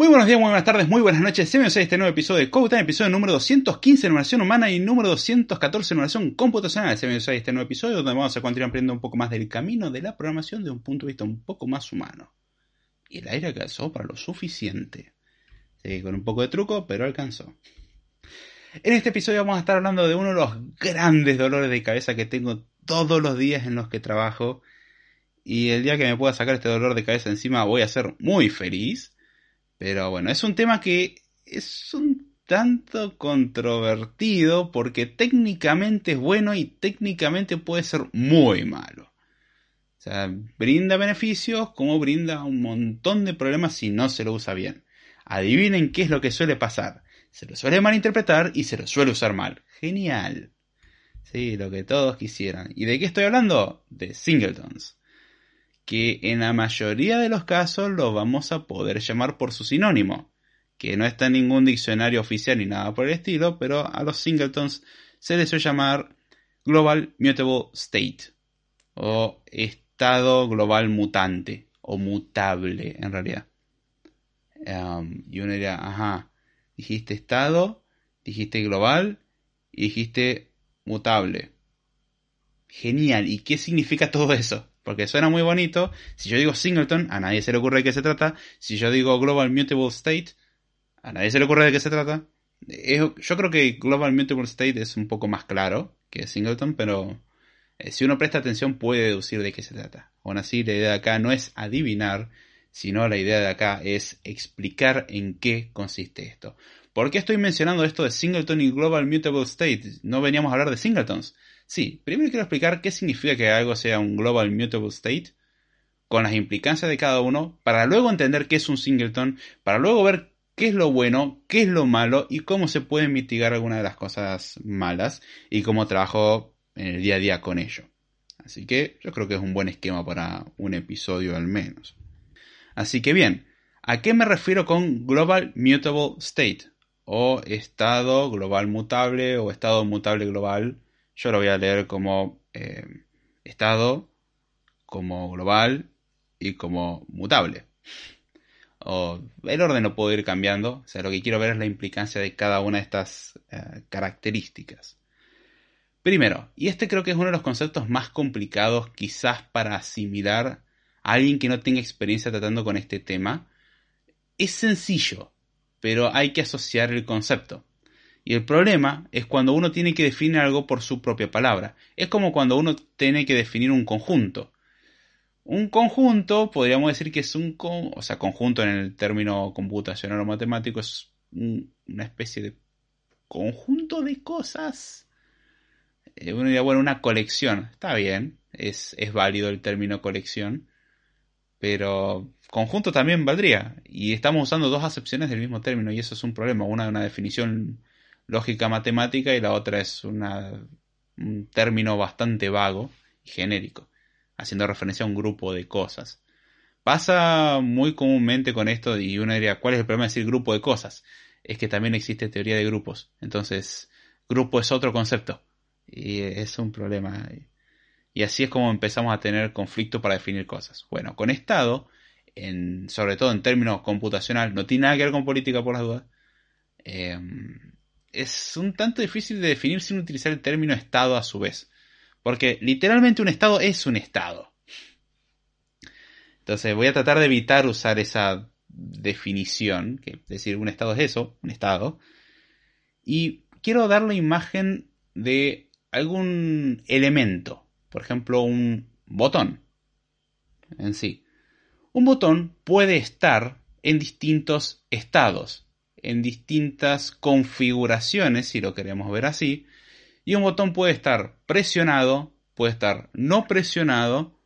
Muy buenos días, muy buenas tardes, muy buenas noches. Bienvenidos a este nuevo episodio de Code episodio número 215 de numeración humana y número 214 de numeración computacional. Bienvenidos a este nuevo episodio donde vamos a continuar aprendiendo un poco más del camino de la programación de un punto de vista un poco más humano. Y el aire alcanzó para lo suficiente. Sí, con un poco de truco, pero alcanzó. En este episodio vamos a estar hablando de uno de los grandes dolores de cabeza que tengo todos los días en los que trabajo. Y el día que me pueda sacar este dolor de cabeza encima voy a ser muy feliz. Pero bueno, es un tema que es un tanto controvertido porque técnicamente es bueno y técnicamente puede ser muy malo. O sea, brinda beneficios como brinda un montón de problemas si no se lo usa bien. Adivinen qué es lo que suele pasar. Se lo suele malinterpretar y se lo suele usar mal. Genial. Sí, lo que todos quisieran. ¿Y de qué estoy hablando? De singletons que en la mayoría de los casos lo vamos a poder llamar por su sinónimo, que no está en ningún diccionario oficial ni nada por el estilo, pero a los singletons se les suele llamar Global Mutable State o estado global mutante o mutable en realidad. Um, y uno diría, ajá, dijiste estado, dijiste global y dijiste mutable. Genial, ¿y qué significa todo eso? Porque suena muy bonito. Si yo digo singleton, a nadie se le ocurre de qué se trata. Si yo digo global mutable state, a nadie se le ocurre de qué se trata. yo creo que global mutable state es un poco más claro que singleton, pero eh, si uno presta atención puede deducir de qué se trata. Aún así, la idea de acá no es adivinar, sino la idea de acá es explicar en qué consiste esto. ¿Por qué estoy mencionando esto de singleton y global mutable state? No veníamos a hablar de singletons. Sí, primero quiero explicar qué significa que algo sea un Global Mutable State, con las implicancias de cada uno, para luego entender qué es un singleton, para luego ver qué es lo bueno, qué es lo malo y cómo se pueden mitigar algunas de las cosas malas y cómo trabajo en el día a día con ello. Así que yo creo que es un buen esquema para un episodio al menos. Así que bien, ¿a qué me refiero con Global Mutable State? O estado global mutable o estado mutable global yo lo voy a leer como eh, estado, como global y como mutable. O el orden no puedo ir cambiando, o sea, lo que quiero ver es la implicancia de cada una de estas eh, características. Primero, y este creo que es uno de los conceptos más complicados quizás para asimilar a alguien que no tenga experiencia tratando con este tema, es sencillo, pero hay que asociar el concepto. Y el problema es cuando uno tiene que definir algo por su propia palabra. Es como cuando uno tiene que definir un conjunto. Un conjunto, podríamos decir que es un, o sea, conjunto en el término computacional o matemático es una especie de conjunto de cosas. Eh, uno diría, bueno, una colección. Está bien, es, es válido el término colección. Pero conjunto también valdría. Y estamos usando dos acepciones del mismo término y eso es un problema. Una de una definición lógica matemática y la otra es un término bastante vago y genérico, haciendo referencia a un grupo de cosas. Pasa muy comúnmente con esto y uno diría, ¿cuál es el problema de decir grupo de cosas? Es que también existe teoría de grupos. Entonces, grupo es otro concepto y es un problema. Y así es como empezamos a tener conflicto para definir cosas. Bueno, con estado, en, sobre todo en términos computacional, no tiene nada que ver con política por las dudas. Eh, es un tanto difícil de definir sin utilizar el término estado a su vez. Porque literalmente un estado es un estado. Entonces voy a tratar de evitar usar esa definición, que decir, un estado es eso, un estado. Y quiero dar la imagen de algún elemento, por ejemplo, un botón en sí. Un botón puede estar en distintos estados en distintas configuraciones, si lo queremos ver así, y un botón puede estar presionado, puede estar no presionado,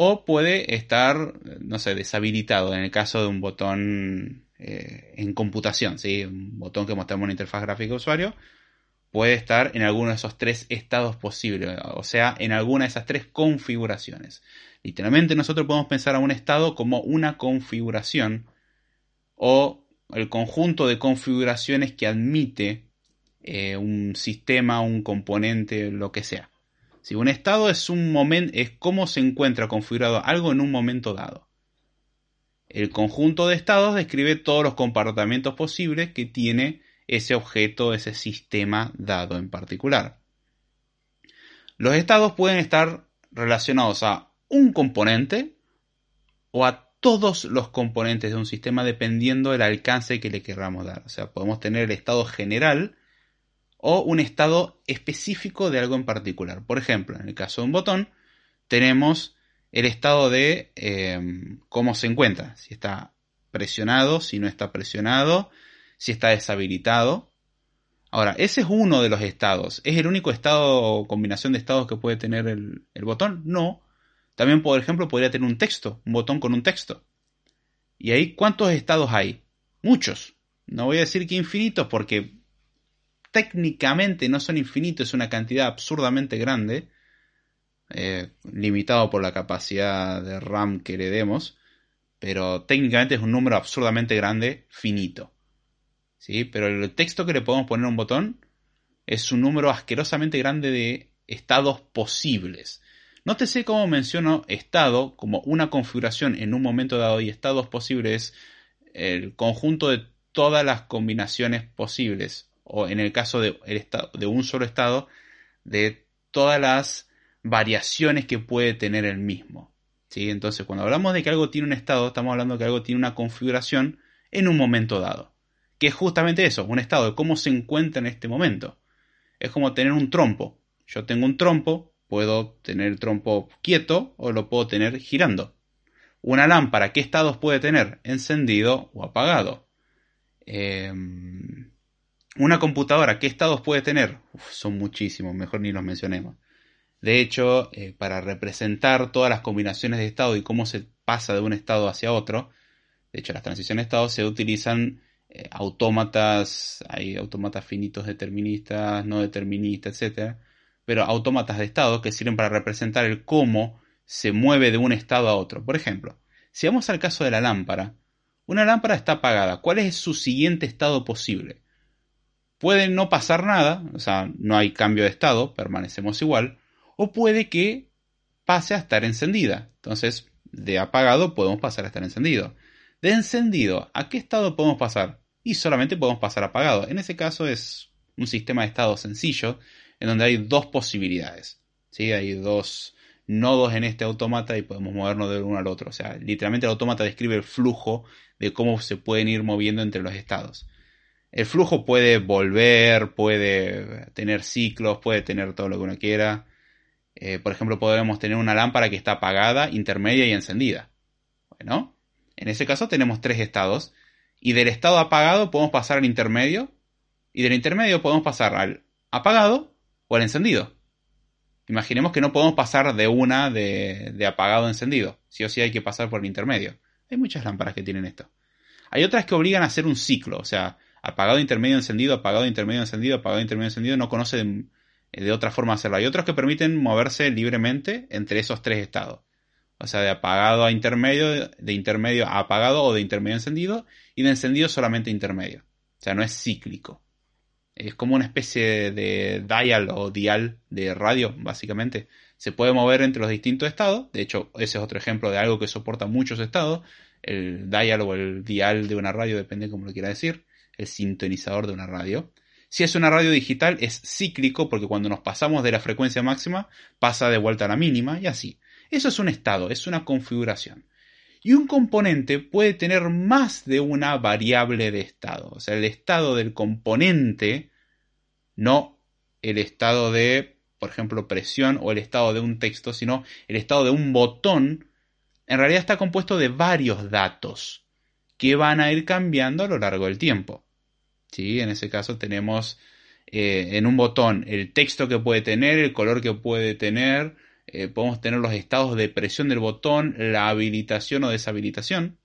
o puede estar, no sé, deshabilitado en el caso de un botón eh, en computación, ¿sí? un botón que mostramos en la interfaz gráfica de usuario, puede estar en alguno de esos tres estados posibles, o sea, en alguna de esas tres configuraciones. Literalmente nosotros podemos pensar a un estado como una configuración o el conjunto de configuraciones que admite eh, un sistema, un componente, lo que sea. Si un estado es un momento, es cómo se encuentra configurado algo en un momento dado. El conjunto de estados describe todos los comportamientos posibles que tiene ese objeto, ese sistema dado en particular. Los estados pueden estar relacionados a un componente o a todos los componentes de un sistema dependiendo del alcance que le queramos dar. O sea, podemos tener el estado general o un estado específico de algo en particular. Por ejemplo, en el caso de un botón, tenemos el estado de em, cómo se encuentra, si está presionado, si no está presionado, si está deshabilitado. Ahora, ese es uno de los estados. ¿Es el único estado o combinación de estados que puede tener el, el botón? No. También, por ejemplo, podría tener un texto, un botón con un texto. ¿Y ahí cuántos estados hay? Muchos. No voy a decir que infinitos porque técnicamente no son infinitos, es una cantidad absurdamente grande, eh, limitado por la capacidad de RAM que le demos, pero técnicamente es un número absurdamente grande, finito. ¿Sí? Pero el texto que le podemos poner a un botón es un número asquerosamente grande de estados posibles. Nótese cómo menciono estado como una configuración en un momento dado y estados posibles el conjunto de todas las combinaciones posibles o en el caso de, estado, de un solo estado, de todas las variaciones que puede tener el mismo. ¿sí? Entonces, cuando hablamos de que algo tiene un estado, estamos hablando de que algo tiene una configuración en un momento dado. Que es justamente eso, un estado de cómo se encuentra en este momento. Es como tener un trompo. Yo tengo un trompo, puedo tener el trompo quieto o lo puedo tener girando. Una lámpara, ¿qué estados puede tener? Encendido o apagado. Eh, una computadora, ¿qué estados puede tener? son muchísimos, mejor ni los mencionemos. De hecho, eh, para representar todas las combinaciones de estado y cómo se pasa de un estado hacia otro, de hecho las transiciones de estado se utilizan eh, autómatas, hay autómatas finitos deterministas, no deterministas, etc. Pero autómatas de estado que sirven para representar el cómo se mueve de un estado a otro. Por ejemplo, si vamos al caso de la lámpara, una lámpara está apagada. ¿Cuál es su siguiente estado posible? Puede no pasar nada, o sea, no hay cambio de estado, permanecemos igual, o puede que pase a estar encendida. Entonces, de apagado podemos pasar a estar encendido. De encendido, ¿a qué estado podemos pasar? Y solamente podemos pasar apagado. En ese caso es un sistema de estado sencillo, en donde hay dos posibilidades. ¿sí? Hay dos nodos en este automata y podemos movernos de uno al otro. O sea, literalmente el automata describe el flujo de cómo se pueden ir moviendo entre los estados. El flujo puede volver, puede tener ciclos, puede tener todo lo que uno quiera. Eh, por ejemplo, podemos tener una lámpara que está apagada, intermedia y encendida. Bueno, en ese caso tenemos tres estados. Y del estado apagado podemos pasar al intermedio. Y del intermedio podemos pasar al apagado o al encendido. Imaginemos que no podemos pasar de una de, apagado a encendido. Sí o sí hay que pasar por el intermedio. Hay muchas lámparas que tienen esto. Hay otras que obligan a hacer un ciclo. O sea, apagado, intermedio, encendido, apagado, intermedio, encendido, apagado, intermedio, encendido, no conoce de, otra forma hacerlo. Hay otros que permiten moverse libremente entre esos tres estados. O sea, de apagado a intermedio, de intermedio a apagado o de intermedio a encendido, y de encendido solamente intermedio. O sea, no es cíclico. Es como una especie de dial o dial de radio, básicamente. Se puede mover entre los distintos estados. De hecho, ese es otro ejemplo de algo que soporta muchos estados. El dial o el dial de una radio, depende como lo quiera decir el sintonizador de una radio. Si es una radio digital es cíclico porque cuando nos pasamos de la frecuencia máxima pasa de vuelta a la mínima y así. Eso es un estado, es una configuración. Y un componente puede tener más de una variable de estado. O sea, el estado del componente, no el estado de, por ejemplo, presión o el estado de un texto, sino el estado de un botón, en realidad está compuesto de varios datos que van a ir cambiando a lo largo del tiempo. ¿sí? En ese caso tenemos eh, en un botón el texto que puede tener, el color que puede tener, eh, podemos tener los estados de presión del botón, la habilitación o deshabilitación.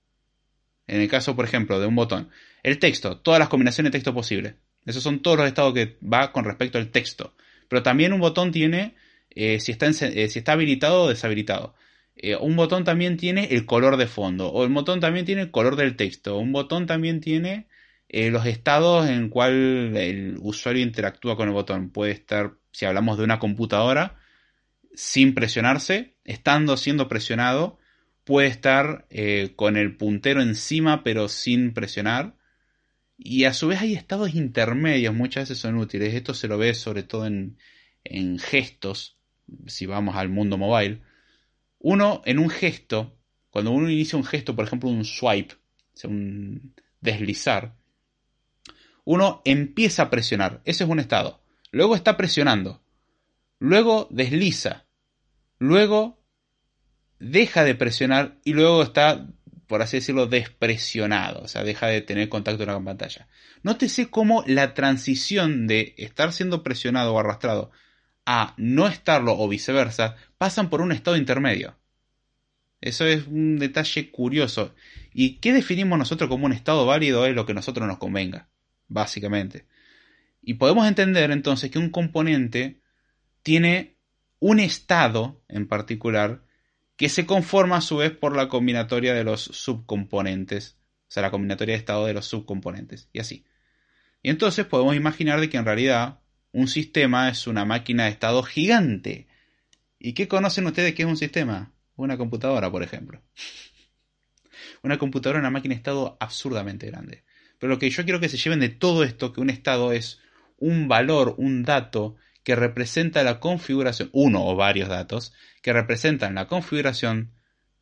En el caso, por ejemplo, de un botón. El texto, todas las combinaciones de texto posibles. Esos son todos los estados que va con respecto al texto. Pero también un botón tiene eh, si, está eh, si está habilitado o deshabilitado. un botón también tiene el color de fondo. O el botón también tiene el color del texto. Un botón también tiene los estados en cual el usuario interactúa con el botón. Puede estar, si hablamos de una computadora, sin presionarse, estando siendo presionado, puede estar eh, con el puntero encima pero sin presionar. Y a su vez hay estados intermedios, muchas veces son útiles. Esto se lo ve sobre todo en, en gestos, si vamos al mundo mobile. Uno, en un gesto, cuando uno inicia un gesto, por ejemplo un swipe, un deslizar, uno empieza a presionar. Ese es un estado. Luego está presionando. Luego desliza luego deja de presionar y luego está, por así decirlo, despresionado, o sea, deja de tener contacto con la pantalla. Nótese cómo la transición de estar siendo presionado o arrastrado a no estarlo o viceversa pasan por un estado intermedio. Eso es un detalle curioso. ¿Y qué definimos nosotros como un estado válido? Es lo que a nosotros nos convenga, básicamente. Y podemos entender entonces que un componente tiene un estado en particular que se conforma a su vez por la combinatoria de los subcomponentes, o sea, la combinatoria de estado de los subcomponentes, y así. Y entonces podemos imaginar de que en realidad un sistema es una máquina de estado gigante. ¿Y qué conocen ustedes que es un sistema? Una computadora, por ejemplo. Una computadora una máquina de estado absurdamente grande. Pero lo que yo quiero que se lleven de todo esto, que un estado es un valor, un dato que representa la configuración, uno o varios datos, que representan la configuración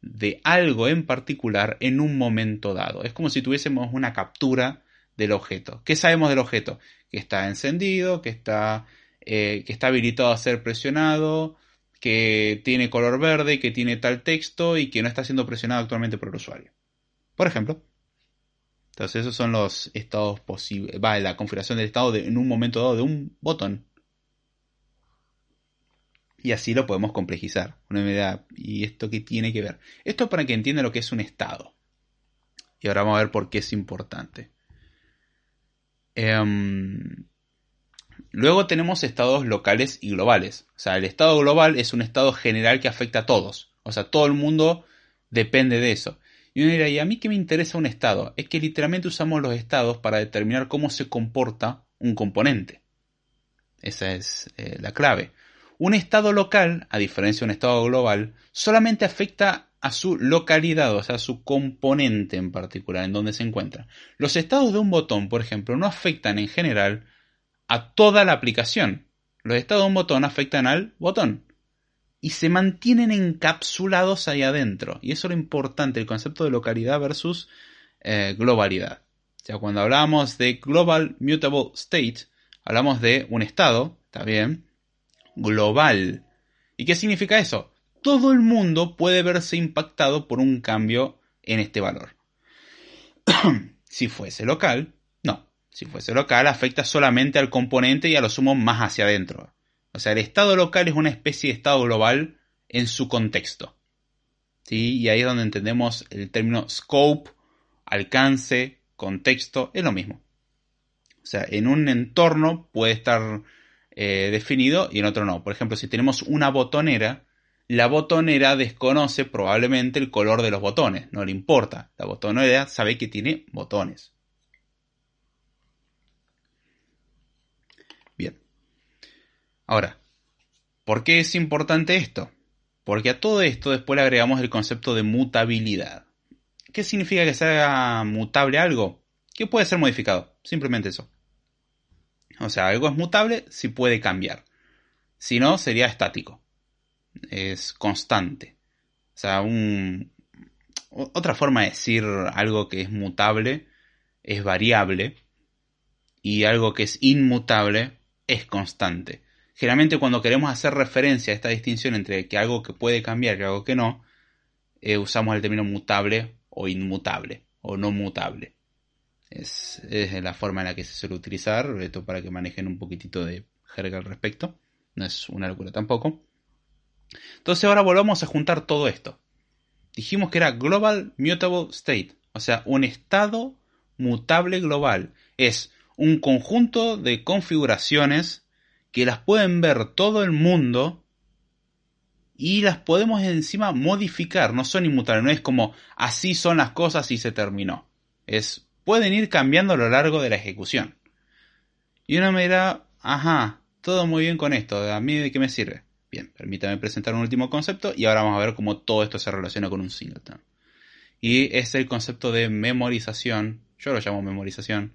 de algo en particular en un momento dado. Es como si tuviésemos una captura del objeto. ¿Qué sabemos del objeto? Que está encendido, que está, eh, que está habilitado a ser presionado, que tiene color verde, que tiene tal texto y que no está siendo presionado actualmente por el usuario. Por ejemplo. Entonces esos son los estados posibles, va, la configuración del estado en un momento dado de un botón. Y así lo podemos complejizar. Una idea, ¿y esto qué tiene que ver? Esto para que entienda lo que es un estado. Y ahora vamos a ver por qué es importante. Em, luego tenemos estados locales y globales. O sea, el estado global es un estado general que afecta a todos. O sea, todo el mundo depende de eso. Y uno dirá, ¿y a mí qué me interesa un estado? Es que literalmente usamos los estados para determinar cómo se comporta un componente. Esa es eh, la clave. Un estado local, a diferencia de un estado global, solamente afecta a su localidad, o sea, a su componente en particular, en donde se encuentra. Los estados de un botón, por ejemplo, no afectan en general a toda la aplicación. Los estados de un botón afectan al botón y se mantienen encapsulados ahí adentro. Y eso es lo importante, el concepto de localidad versus eh, globalidad. O sea, cuando hablamos de Global Mutable State, hablamos de un estado, ¿está bien? Global. ¿Y qué significa eso? Todo el mundo puede verse impactado por un cambio en este valor. si fuese local, no. Si fuese local, afecta solamente al componente y a lo sumo más hacia adentro. O sea, el estado local es una especie de estado global en su contexto. ¿Sí? Y ahí es donde entendemos el término scope, alcance, contexto, es lo mismo. O sea, en un entorno puede estar eh, definido y en otro no. Por ejemplo, si tenemos una botonera, la botonera desconoce probablemente el color de los botones, no le importa. La botonera sabe que tiene botones. Bien. Ahora, ¿por qué es importante esto? Porque a todo esto después le agregamos el concepto de mutabilidad. ¿Qué significa que sea mutable algo? Que puede ser modificado. Simplemente eso. O sea, algo es mutable si puede cambiar. Si no, sería estático. Es constante. O sea, otra forma de decir algo que es mutable es variable y algo que es inmutable es constante. Generalmente cuando queremos hacer referencia a esta distinción entre que algo que puede cambiar y algo que no, eh, usamos el término mutable o inmutable o no mutable. Es, la forma en la que se suele utilizar, esto para que manejen un poquitito de jerga al respecto. No es una locura tampoco. Entonces ahora volvamos a juntar todo esto. Dijimos que era Global Mutable State, o sea, un estado mutable global. Es un conjunto de configuraciones que las pueden ver todo el mundo y las podemos encima modificar, no son inmutables, no es como así son las cosas y se terminó. Es pueden ir cambiando a lo largo de la ejecución. Y uno me dirá, ajá, todo muy bien con esto, ¿a mí de qué me sirve? Bien, permítame presentar un último concepto y ahora vamos a ver cómo todo esto se relaciona con un singleton. Y es el concepto de memorización, yo lo llamo memorización,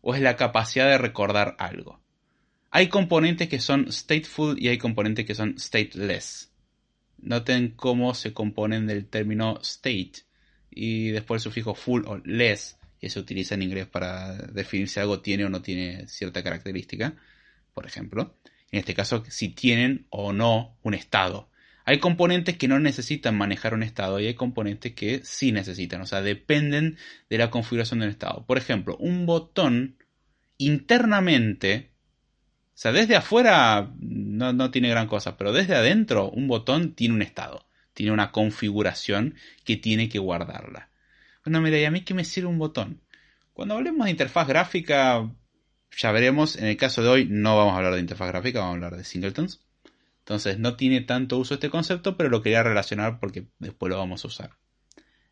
o es la capacidad de recordar algo. Hay componentes que son stateful y hay componentes que son stateless. Noten cómo se componen del término state y después el sufijo full o less, que se utiliza en inglés para definir si algo tiene o no tiene cierta característica, por ejemplo. En este caso, si tienen o no un estado. Hay componentes que no necesitan manejar un estado y hay componentes que sí necesitan, o sea, dependen de la configuración del estado. Por ejemplo, un botón internamente, o sea, desde afuera no, no tiene gran cosa, pero desde adentro un botón tiene un estado, tiene una configuración que tiene que guardarla. Bueno, mira, ¿y a mí qué me sirve un botón? Cuando hablemos de interfaz gráfica, ya veremos, en el caso de hoy no vamos a hablar de interfaz gráfica, vamos a hablar de singletons. Entonces no tiene tanto uso este concepto, pero lo quería relacionar porque después lo vamos a usar.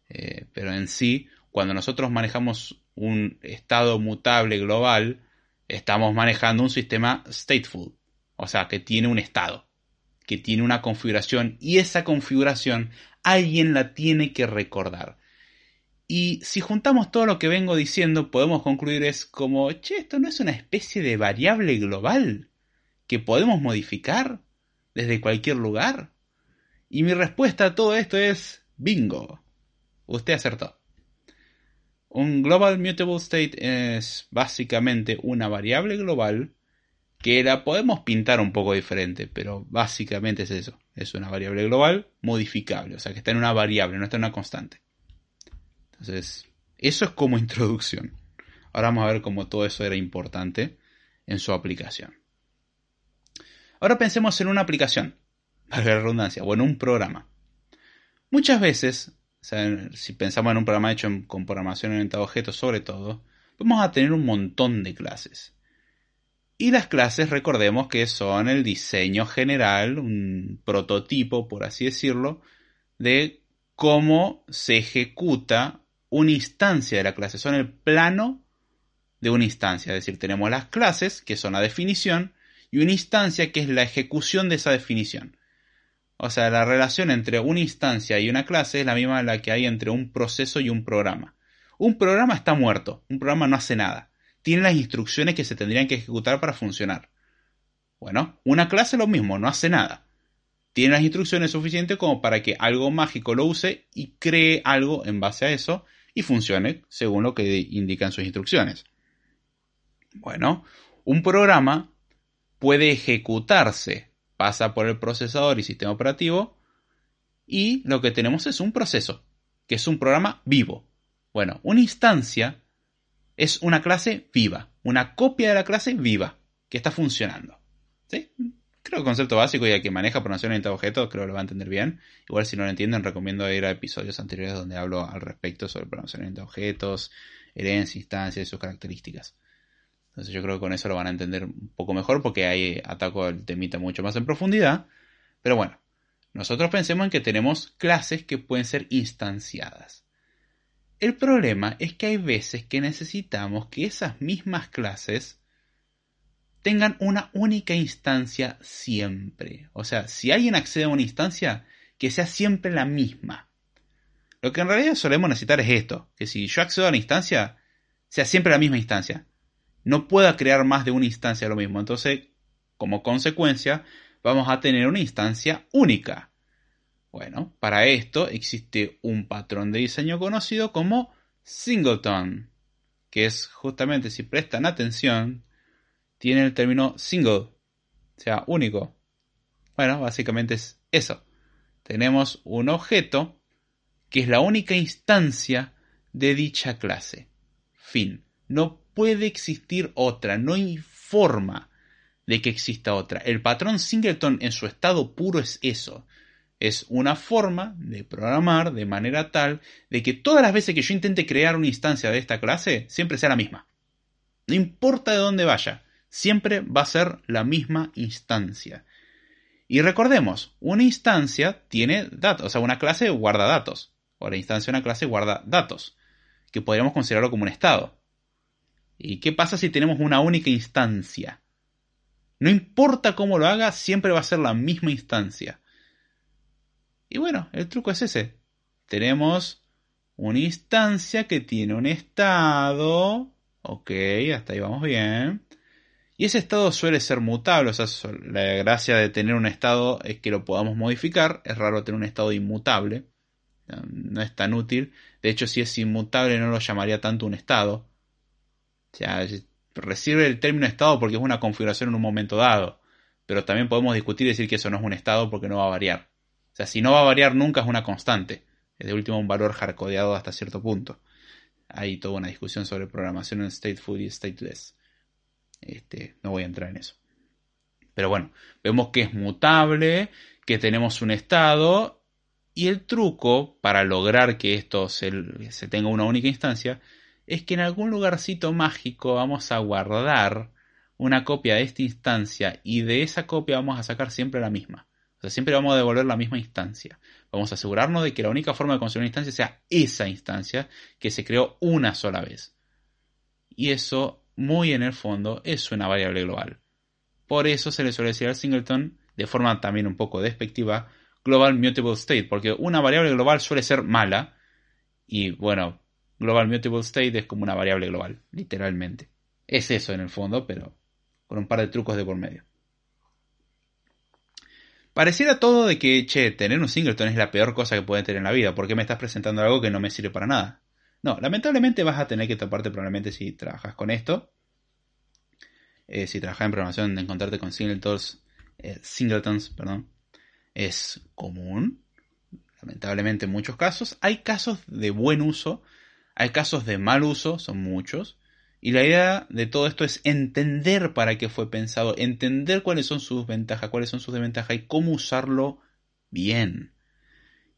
Eh, pero en sí, cuando nosotros manejamos un estado mutable global, estamos manejando un sistema stateful, o sea, que tiene un estado, que tiene una configuración y esa configuración alguien la tiene que recordar. Y si juntamos todo lo que vengo diciendo, podemos concluir es como, che, esto no es una especie de variable global que podemos modificar desde cualquier lugar. Y mi respuesta a todo esto es bingo. Usted acertó. Un Global Mutable State es básicamente una variable global que la podemos pintar un poco diferente, pero básicamente es eso. Es una variable global modificable, o sea que está en una variable, no está en una constante. Entonces, eso es como introducción. Ahora vamos a ver cómo todo eso era importante en su aplicación. Ahora pensemos en una aplicación, para la redundancia, o en un programa. Muchas veces, si pensamos en un programa hecho con programación orientada a objetos sobre todo, vamos a tener un montón de clases. Y las clases, recordemos que son el diseño general, un prototipo, por así decirlo, de cómo se ejecuta una instancia de la clase, son el plano de una instancia, es decir, tenemos las clases, que son la definición, y una instancia que es la ejecución de esa definición. O sea, la relación entre una instancia y una clase es la misma la que hay entre un proceso y un programa. Un programa está muerto, un programa no hace nada. Tiene las instrucciones que se tendrían que ejecutar para funcionar. Bueno, una clase lo mismo, no hace nada. Tiene las instrucciones suficientes como para que algo mágico lo use y cree algo en base a eso y funcione según lo que indican sus instrucciones. Bueno, un programa puede ejecutarse, pasa por el procesador y sistema operativo y lo que tenemos es un proceso, que es un programa vivo. Bueno, una instancia es una clase viva, una copia de la clase viva que está funcionando. ¿Sí? Creo concepto básico y el que maneja programación orientada a objetos creo que lo va a entender bien. Igual si no lo entienden recomiendo ir a episodios anteriores donde hablo al respecto sobre programación orientada a objetos, herencia, instancias y sus características. Entonces yo creo que con eso lo van a entender un poco mejor porque ahí ataco el temita mucho más en profundidad. Pero bueno, nosotros pensemos en que tenemos clases que pueden ser instanciadas. El problema es que hay veces que necesitamos que esas mismas clases tengan una única instancia siempre. O sea, si alguien accede a una instancia, que sea siempre la misma. Lo que en realidad solemos necesitar es esto, que si yo accedo a la instancia, sea siempre la misma instancia. No pueda crear más de una instancia lo mismo. Entonces, como consecuencia, vamos a tener una instancia única. Bueno, para esto existe un patrón de diseño conocido como singleton, que es justamente, si prestan atención, tiene el término single, o sea, único. Bueno, básicamente es eso. Tenemos un objeto que es la única instancia de dicha clase. Fin. No puede existir otra, no hay forma de que exista otra. El patrón singleton en su estado puro es eso. Es una forma de programar de manera tal de que todas las veces que yo intente crear una instancia de esta clase, siempre sea la misma. No importa de dónde vaya, siempre va a ser la misma instancia. Y recordemos, una instancia tiene datos, o sea, una clase guarda datos. O la instancia de una clase guarda datos, que podríamos considerarlo como un estado. ¿Y qué pasa si tenemos una única instancia? No importa cómo lo haga, siempre va a ser la misma instancia. Y bueno, el truco es ese. Tenemos una instancia que tiene un estado. Ok, hasta ahí vamos bien. Y ese estado suele ser mutable. O sea, la gracia de tener un estado es que lo podamos modificar. Es raro tener un estado inmutable. No es tan útil. De hecho, si es inmutable no lo llamaría tanto un estado. O sea, recibe el término estado porque es una configuración en un momento dado. Pero también podemos discutir y decir que eso no es un estado porque no va a variar. O sea, si no va a variar nunca es una constante. Es de último un valor hardcodeado hasta cierto punto. Hay toda una discusión sobre programación en stateful y stateless. Este, no voy a entrar en eso. Pero bueno, vemos que es mutable, que tenemos un estado y el truco para lograr que esto se, se tenga una única instancia es que en algún lugarcito mágico vamos a guardar una copia de esta instancia y de esa copia vamos a sacar siempre la misma. O sea, siempre vamos a devolver la misma instancia. Vamos a asegurarnos de que la única forma de conseguir una instancia sea esa instancia que se creó una sola vez. Y eso, muy en el fondo, es una variable global. Por eso se le suele decir al singleton, de forma también un poco despectiva, global mutable state, porque una variable global suele ser mala. Y bueno, Global Mutable State es como una variable global, literalmente. Es eso en el fondo, pero con un par de trucos de por medio. Pareciera todo de que, che, tener un singleton es la peor cosa que puede tener en la vida. ¿Por qué me estás presentando algo que no me sirve para nada? No, lamentablemente vas a tener que toparte probablemente si trabajas con esto. Eh, si trabajas en programación, de encontrarte con singletons, eh, perdón, es común. Lamentablemente en muchos casos. Hay casos de buen uso hay casos de mal uso, son muchos. Y la idea de todo esto es entender para qué fue pensado, entender cuáles son sus ventajas, cuáles son sus desventajas y cómo usarlo bien.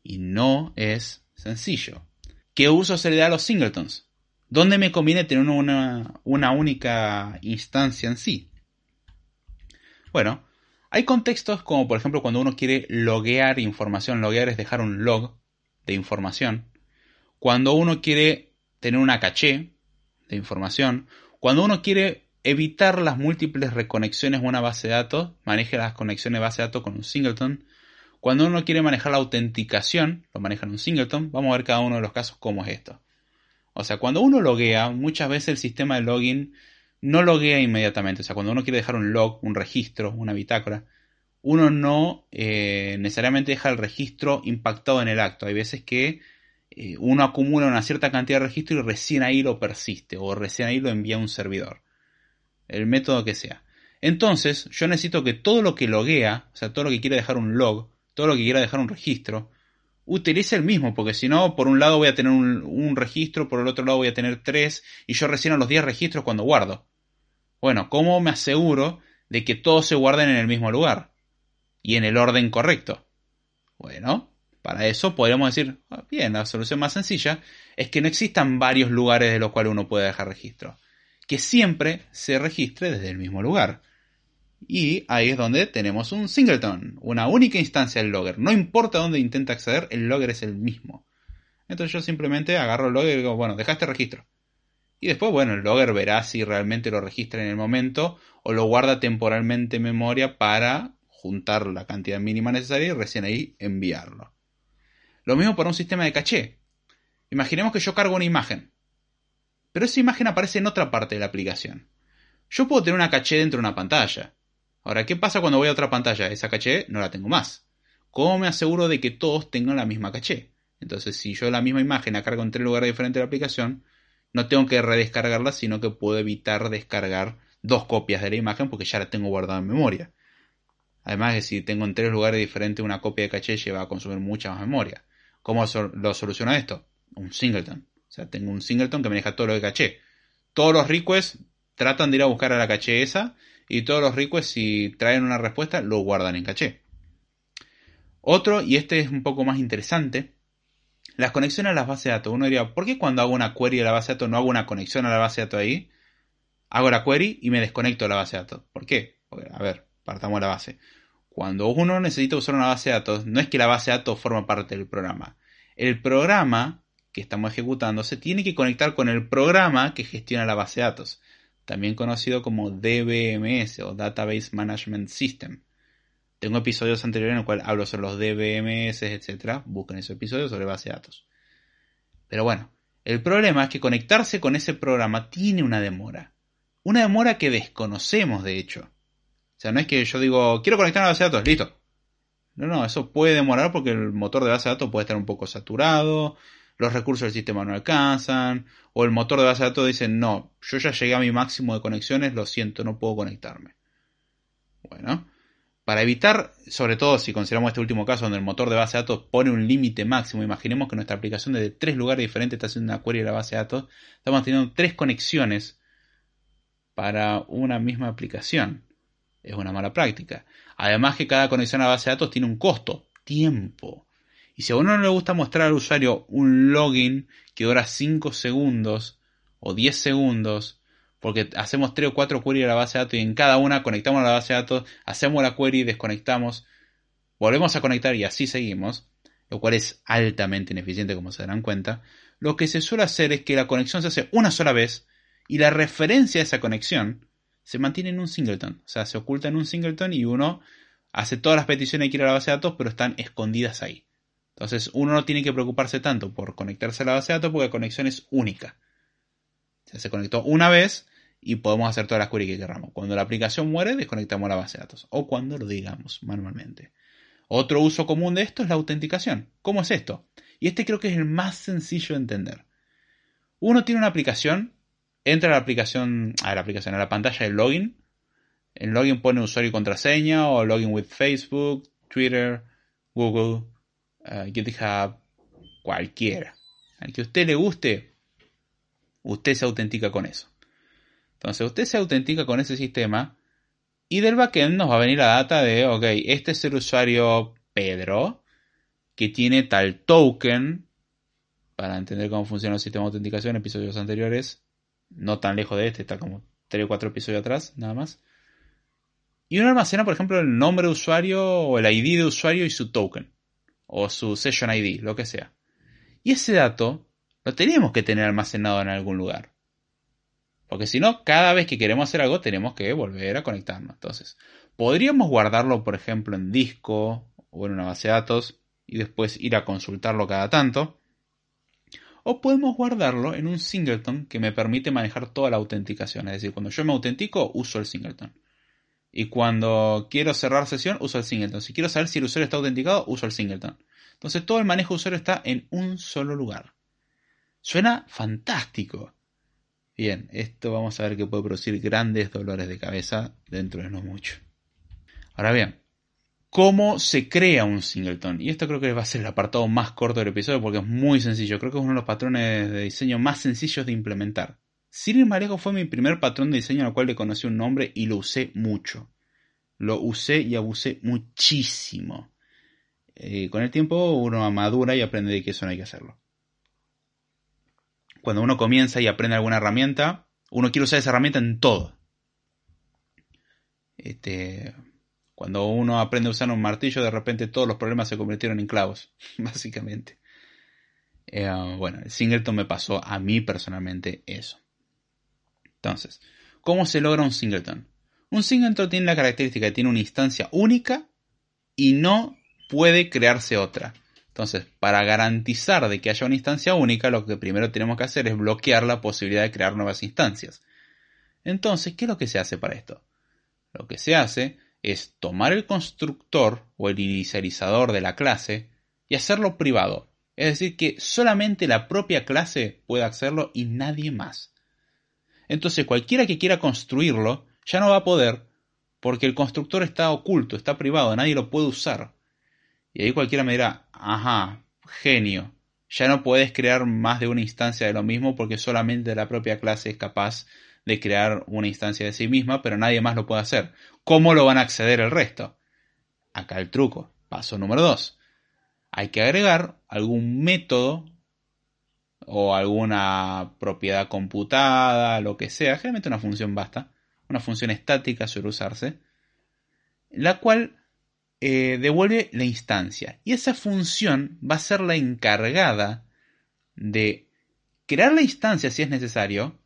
Y no es sencillo. ¿Qué uso se le da a los singletons? ¿Dónde me conviene tener una, única instancia en sí? Bueno, hay contextos como por ejemplo cuando uno quiere loguear información. Loguear es dejar un log de información. Cuando uno quiere tener una caché de información. Cuando uno quiere evitar las múltiples reconexiones a una base de datos, maneje las conexiones de base de datos con un singleton. Cuando uno quiere manejar la autenticación, lo maneja en un singleton. Vamos a ver cada uno de los casos cómo es esto. O sea, cuando uno loguea, muchas veces el sistema de login no loguea inmediatamente. O sea, cuando uno quiere dejar un log, un registro, una bitácora, uno no eh, necesariamente deja el registro impactado en el acto. Hay veces que eh, uno acumula una cierta cantidad de registro y recién ahí lo persiste o recién ahí lo envía a un servidor. El método que sea. Entonces, yo necesito que todo lo que loguea, o sea, todo lo que quiera dejar un log, todo lo que quiera dejar un registro, utilice el mismo, porque si no, por un lado voy a tener un, registro, por el otro lado voy a tener tres, y yo recién a los 10 registros cuando guardo. Bueno, ¿cómo me aseguro de que todos se guarden en el mismo lugar? Y en el orden correcto. Bueno, para eso podríamos decir, ah, bien, la solución más sencilla es que no existan varios lugares de los cuales uno puede dejar registro. Que siempre se registre desde el mismo lugar. Y ahí es donde tenemos un singleton, una única instancia del logger. No importa dónde intenta acceder, el logger es el mismo. Entonces yo simplemente agarro el logger y digo, bueno, deja este registro. Y después, bueno, el logger verá si realmente lo registra en el momento o lo guarda temporalmente en memoria para juntar la cantidad mínima necesaria y recién ahí enviarlo. Lo mismo para un sistema de caché. Imaginemos que yo cargo una imagen, pero esa imagen aparece en otra parte de la aplicación. Yo puedo tener una caché dentro de una pantalla. Ahora, ¿qué pasa cuando voy a otra pantalla? Esa caché no la tengo más. ¿Cómo me aseguro de que todos tengan la misma caché? Entonces, si yo la misma imagen la cargo en tres lugares diferentes de la aplicación, no tengo que redescargarla, sino que puedo evitar descargar dos copias de la imagen porque ya la tengo guardada en memoria. Además de si tengo en tres lugares diferentes una copia de caché, lleva a consumir mucha más memoria. ¿Cómo lo soluciona esto? Un singleton. O sea, tengo un singleton que me deja todo lo de caché. Todos los requests tratan de ir a buscar a la caché esa y todos los requests si traen una respuesta lo guardan en caché. Otro, y este es un poco más interesante, las conexiones a las bases de datos. Uno diría, ¿por qué cuando hago una query a la base de datos no hago una conexión a la base de datos ahí? Hago la query y me desconecto de la base de datos. ¿Por qué? a ver, partamos la base. Cuando uno necesita usar una base de datos, no es que la base de datos forma parte del programa. El programa que estamos ejecutando se tiene que conectar con el programa que gestiona la base de datos, también conocido como DBMS o Database Management System. Tengo episodios anteriores en los cuales hablo sobre los DBMS, etc. Busquen esos episodios sobre base de datos. Pero bueno, el problema es que conectarse con ese programa tiene una demora. Una demora que desconocemos, de hecho. O sea, no es que yo digo, quiero conectar a la base de datos, listo. No, no, eso puede demorar porque el motor de base de datos puede estar un poco saturado, los recursos del sistema no alcanzan, o el motor de base de datos dice, no, yo ya llegué a mi máximo de conexiones, lo siento, no puedo conectarme. Bueno, para evitar, sobre todo si consideramos este último caso donde el motor de base de datos pone un límite máximo, imaginemos que nuestra aplicación desde tres lugares diferentes está haciendo una query de la base de datos, estamos teniendo tres conexiones para una misma aplicación es una mala práctica. Además que cada conexión a base de datos tiene un costo, tiempo. Y si a uno no le gusta mostrar al usuario un login que dura 5 segundos o 10 segundos, porque hacemos 3 o 4 queries a la base de datos y en cada una conectamos a la base de datos, hacemos la query, desconectamos, volvemos a conectar y así seguimos, lo cual es altamente ineficiente como se darán cuenta, lo que se suele hacer es que la conexión se hace una sola vez y la referencia a esa conexión se mantiene en un singleton. O sea, se oculta en un singleton y uno hace todas las peticiones que quiere a la base de datos, pero están escondidas ahí. Entonces, uno no tiene que preocuparse tanto por conectarse a la base de datos porque la conexión es única. O se conectó una vez y podemos hacer todas las queries que queramos. Cuando la aplicación muere, desconectamos la base de datos. O cuando lo digamos manualmente. Otro uso común de esto es la autenticación. ¿Cómo es esto? Y este creo que es el más sencillo de entender. Uno tiene una aplicación entra a la aplicación, a la aplicación, a la pantalla de login. En login pone usuario y contraseña o login with Facebook, Twitter, Google, uh, GitHub, cualquiera. Al que a usted le guste, usted se autentica con eso. Entonces usted se autentica con ese sistema y del backend nos va a venir la data de, ok, este es el usuario Pedro que tiene tal token, para entender cómo funciona el sistema de autenticación, en episodios anteriores no tan lejos de este, está como 3 o 4 episodios atrás, nada más. Y uno almacena, por ejemplo, el nombre de usuario o el ID de usuario y su token, o su session ID, lo que sea. Y ese dato lo tenemos que tener almacenado en algún lugar. Porque si no, cada vez que queremos hacer algo tenemos que volver a conectarnos. Entonces, podríamos guardarlo, por ejemplo, en disco o en una base de datos y después ir a consultarlo cada tanto o podemos guardarlo en un singleton que me permite manejar toda la autenticación. Es decir, cuando yo me autentico, uso el singleton. Y cuando quiero cerrar sesión, uso el singleton. Si quiero saber si el usuario está autenticado, uso el singleton. Entonces todo el manejo de usuario está en un solo lugar. Suena fantástico. Bien, esto vamos a ver que puede producir grandes dolores de cabeza dentro de no mucho. Ahora bien, cómo se crea un singleton. Y esto creo que va a ser el apartado más corto del episodio porque es muy sencillo. Creo que es uno de los patrones de diseño más sencillos de implementar. Ir más fue mi primer patrón de diseño al cual le conocí un nombre y lo usé mucho. Lo usé y abusé muchísimo. Eh, con el tiempo uno madura y aprende de que eso no hay que hacerlo. Cuando uno comienza y aprende alguna herramienta, uno quiere usar esa herramienta en todo. Este, cuando uno aprende a usar un martillo, de repente todos los problemas se convirtieron en clavos, básicamente. Eh, bueno, el singleton me pasó a mí personalmente eso. Entonces, ¿cómo se logra un singleton? Un singleton tiene la característica de que tiene una instancia única y no puede crearse otra. Entonces, para garantizar de que haya una instancia única, lo que primero tenemos que hacer es bloquear la posibilidad de crear nuevas instancias. Entonces, ¿qué es lo que se hace para esto? Lo que se hace es tomar el constructor o el inicializador de la clase y hacerlo privado. Es decir, que solamente la propia clase puede hacerlo y nadie más. Entonces cualquiera que quiera construirlo ya no va a poder porque el constructor está oculto, está privado, nadie lo puede usar. Y ahí cualquiera me dirá, ajá, genio, ya no puedes crear más de una instancia de lo mismo porque solamente la propia clase es capaz de crear una instancia de sí misma, pero nadie más lo puede hacer. ¿Cómo lo van a acceder el resto? Acá el truco. Paso número 2. Hay que agregar algún método o alguna propiedad computada, lo que sea. Generalmente una función basta. Una función estática suele usarse. La cual eh, devuelve la instancia. Y esa función va a ser la encargada de crear la instancia si es necesario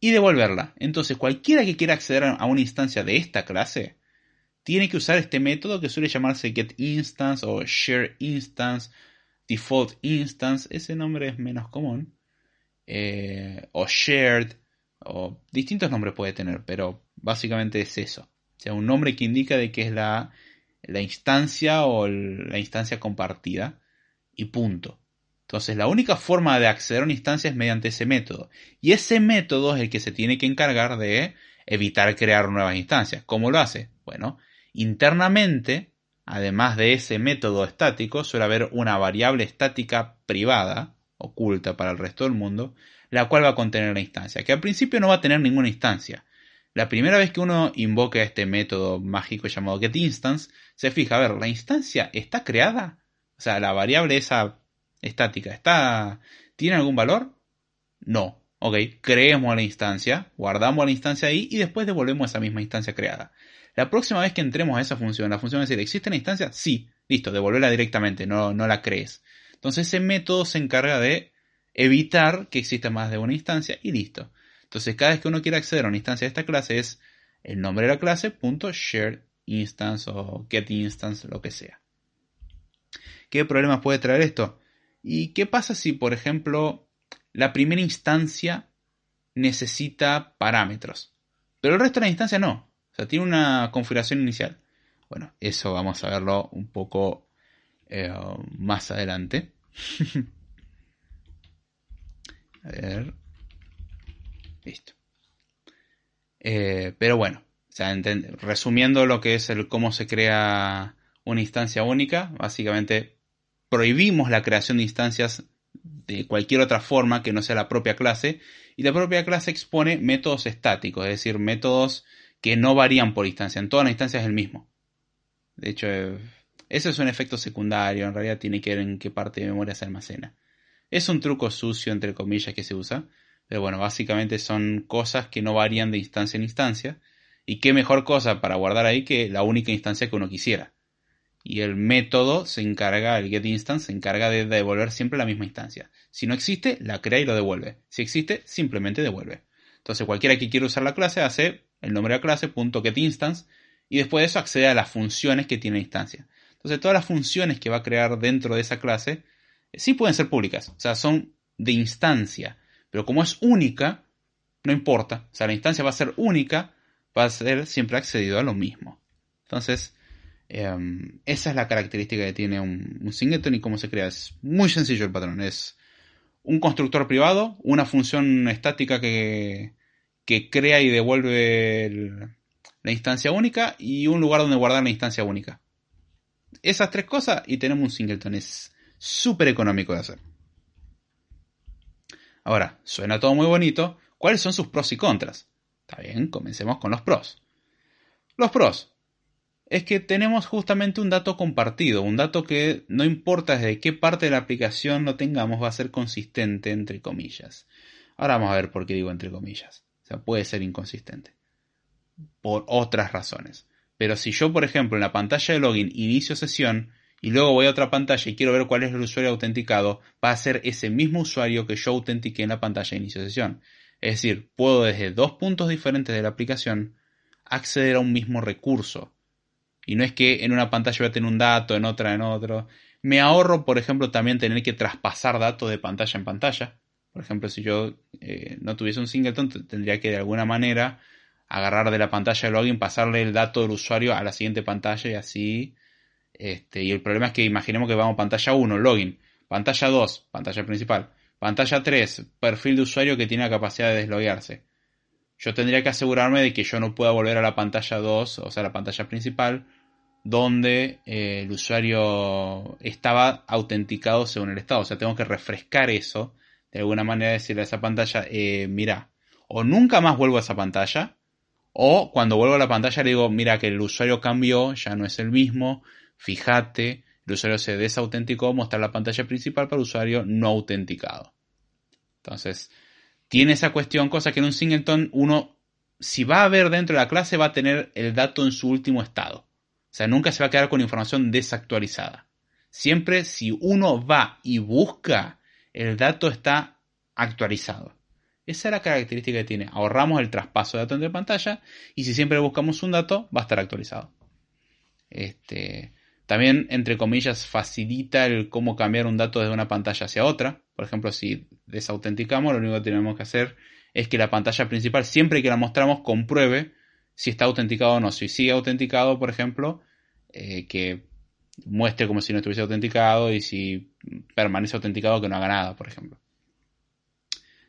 y devolverla. Entonces, cualquiera que quiera acceder a una instancia de esta clase, tiene que usar este método que suele llamarse getInstance o shareInstance, defaultInstance, ese nombre es menos común, eh, o shared, o distintos nombres puede tener, pero básicamente es eso. O sea, un nombre que indica de que es la, la instancia o la instancia compartida y punto. Entonces, la única forma de acceder a una instancia es mediante ese método. Y ese método es el que se tiene que encargar de evitar crear nuevas instancias. ¿Cómo lo hace? Bueno, internamente, además de ese método estático, suele haber una variable estática privada, oculta para el resto del mundo, la cual va a contener la instancia, que al principio no va a tener ninguna instancia. La primera vez que uno invoca este método mágico llamado getInstance, se fija, a ver, ¿la instancia está creada? O sea, la variable esa estática, ¿está, ¿tiene algún valor? No. Ok, creemos la instancia, guardamos la instancia ahí y después devolvemos esa misma instancia creada. La próxima vez que entremos a esa función, la función va a decir, ¿existe una instancia? Sí, listo, devolverla directamente, no, no la crees. Entonces ese método se encarga de evitar que exista más de una instancia y listo. Entonces cada vez que uno quiere acceder a una instancia de esta clase es el nombre de la clase, punto, share instance o get instance, lo que sea. ¿Qué problemas puede traer esto? ¿Y qué pasa si, por ejemplo, la primera instancia necesita parámetros, pero el resto de la instancia no? O sea, tiene una configuración inicial. Bueno, eso vamos a verlo un poco eh, más adelante. a ver. Listo. Eh, pero bueno, resumiendo lo que es el cómo se crea una instancia única, básicamente prohibimos la creación de instancias de cualquier otra forma que no sea la propia clase y la propia clase expone métodos estáticos, es decir, métodos que no varían por instancia, en todas las instancias es el mismo. De hecho, ese es un efecto secundario, en realidad tiene que ver en qué parte de memoria se almacena. Es un truco sucio, entre comillas, que se usa, pero bueno, básicamente son cosas que no varían de instancia en instancia, y qué mejor cosa para guardar ahí que la única instancia que uno quisiera y el método se encarga, el getInstance se encarga de devolver siempre la misma instancia. Si no existe, la crea y lo devuelve. Si existe, simplemente devuelve. Entonces cualquiera que quiera usar la clase hace el nombre de la clase, punto getInstance, y después de eso accede a las funciones que tiene la instancia. Entonces todas las funciones que va a crear dentro de esa clase eh, sí pueden ser públicas, o sea, son de instancia, pero como es única, no importa, o sea, la instancia va a ser única, va a ser siempre accedido a lo mismo. Entonces, Em, esa es la característica que tiene un, singleton y cómo se crea. Es muy sencillo el patrón. Es un constructor privado, una función estática que, que crea y devuelve la instancia única y un lugar donde guardar la instancia única. Esas tres cosas y tenemos un singleton. Es súper económico de hacer. Ahora, suena todo muy bonito. ¿Cuáles son sus pros y contras? Está bien, comencemos con los pros. Los pros es que tenemos justamente un dato compartido, un dato que no importa desde qué parte de la aplicación lo tengamos, va a ser consistente entre comillas. Ahora vamos a ver por qué digo entre comillas. O sea, puede ser inconsistente. Por otras razones. Pero si yo, por ejemplo, en la pantalla de login inicio sesión y luego voy a otra pantalla y quiero ver cuál es el usuario autenticado, va a ser ese mismo usuario que yo autentiqué en la pantalla de inicio sesión. Es decir, puedo desde dos puntos diferentes de la aplicación acceder a un mismo recurso y no es que en una pantalla voy a tener un dato, en otra en otro. Me ahorro, por ejemplo, también tener que traspasar datos de pantalla en pantalla. Por ejemplo, si yo eh, no tuviese un singleton, tendría que de alguna manera agarrar de la pantalla de login, pasarle el dato del usuario a la siguiente pantalla y así. Este, y el problema es que imaginemos que vamos a pantalla 1, login, pantalla 2, pantalla principal, pantalla 3, perfil de usuario que tiene la capacidad de desloguearse. Yo tendría que asegurarme de que yo no pueda volver a la pantalla 2, o sea, la pantalla principal, donde eh, el usuario estaba autenticado según el estado. O sea, tengo que refrescar eso, de alguna manera decirle a esa pantalla, eh, mira, o nunca más vuelvo a esa pantalla, o cuando vuelvo a la pantalla le digo, mira que el usuario cambió, ya no es el mismo, fíjate, el usuario se desautenticó, mostrar la pantalla principal para el usuario no autenticado. Entonces, tiene esa cuestión, cosa que en un singleton uno, si va a ver dentro de la clase, va a tener el dato en su último estado. O sea, nunca se va a quedar con información desactualizada. Siempre si uno va y busca, el dato está actualizado. Esa es la característica que tiene. Ahorramos el traspaso de datos entre pantalla y si siempre buscamos un dato, va a estar actualizado. Este, también, entre comillas, facilita el cómo cambiar un dato desde una pantalla hacia otra. Por ejemplo, si desautenticamos, lo único que tenemos que hacer es que la pantalla principal, siempre que la mostramos, compruebe si está autenticado o no. Si sigue autenticado, por ejemplo, eh, que muestre como si no estuviese autenticado y si permanece autenticado que no haga nada, por ejemplo.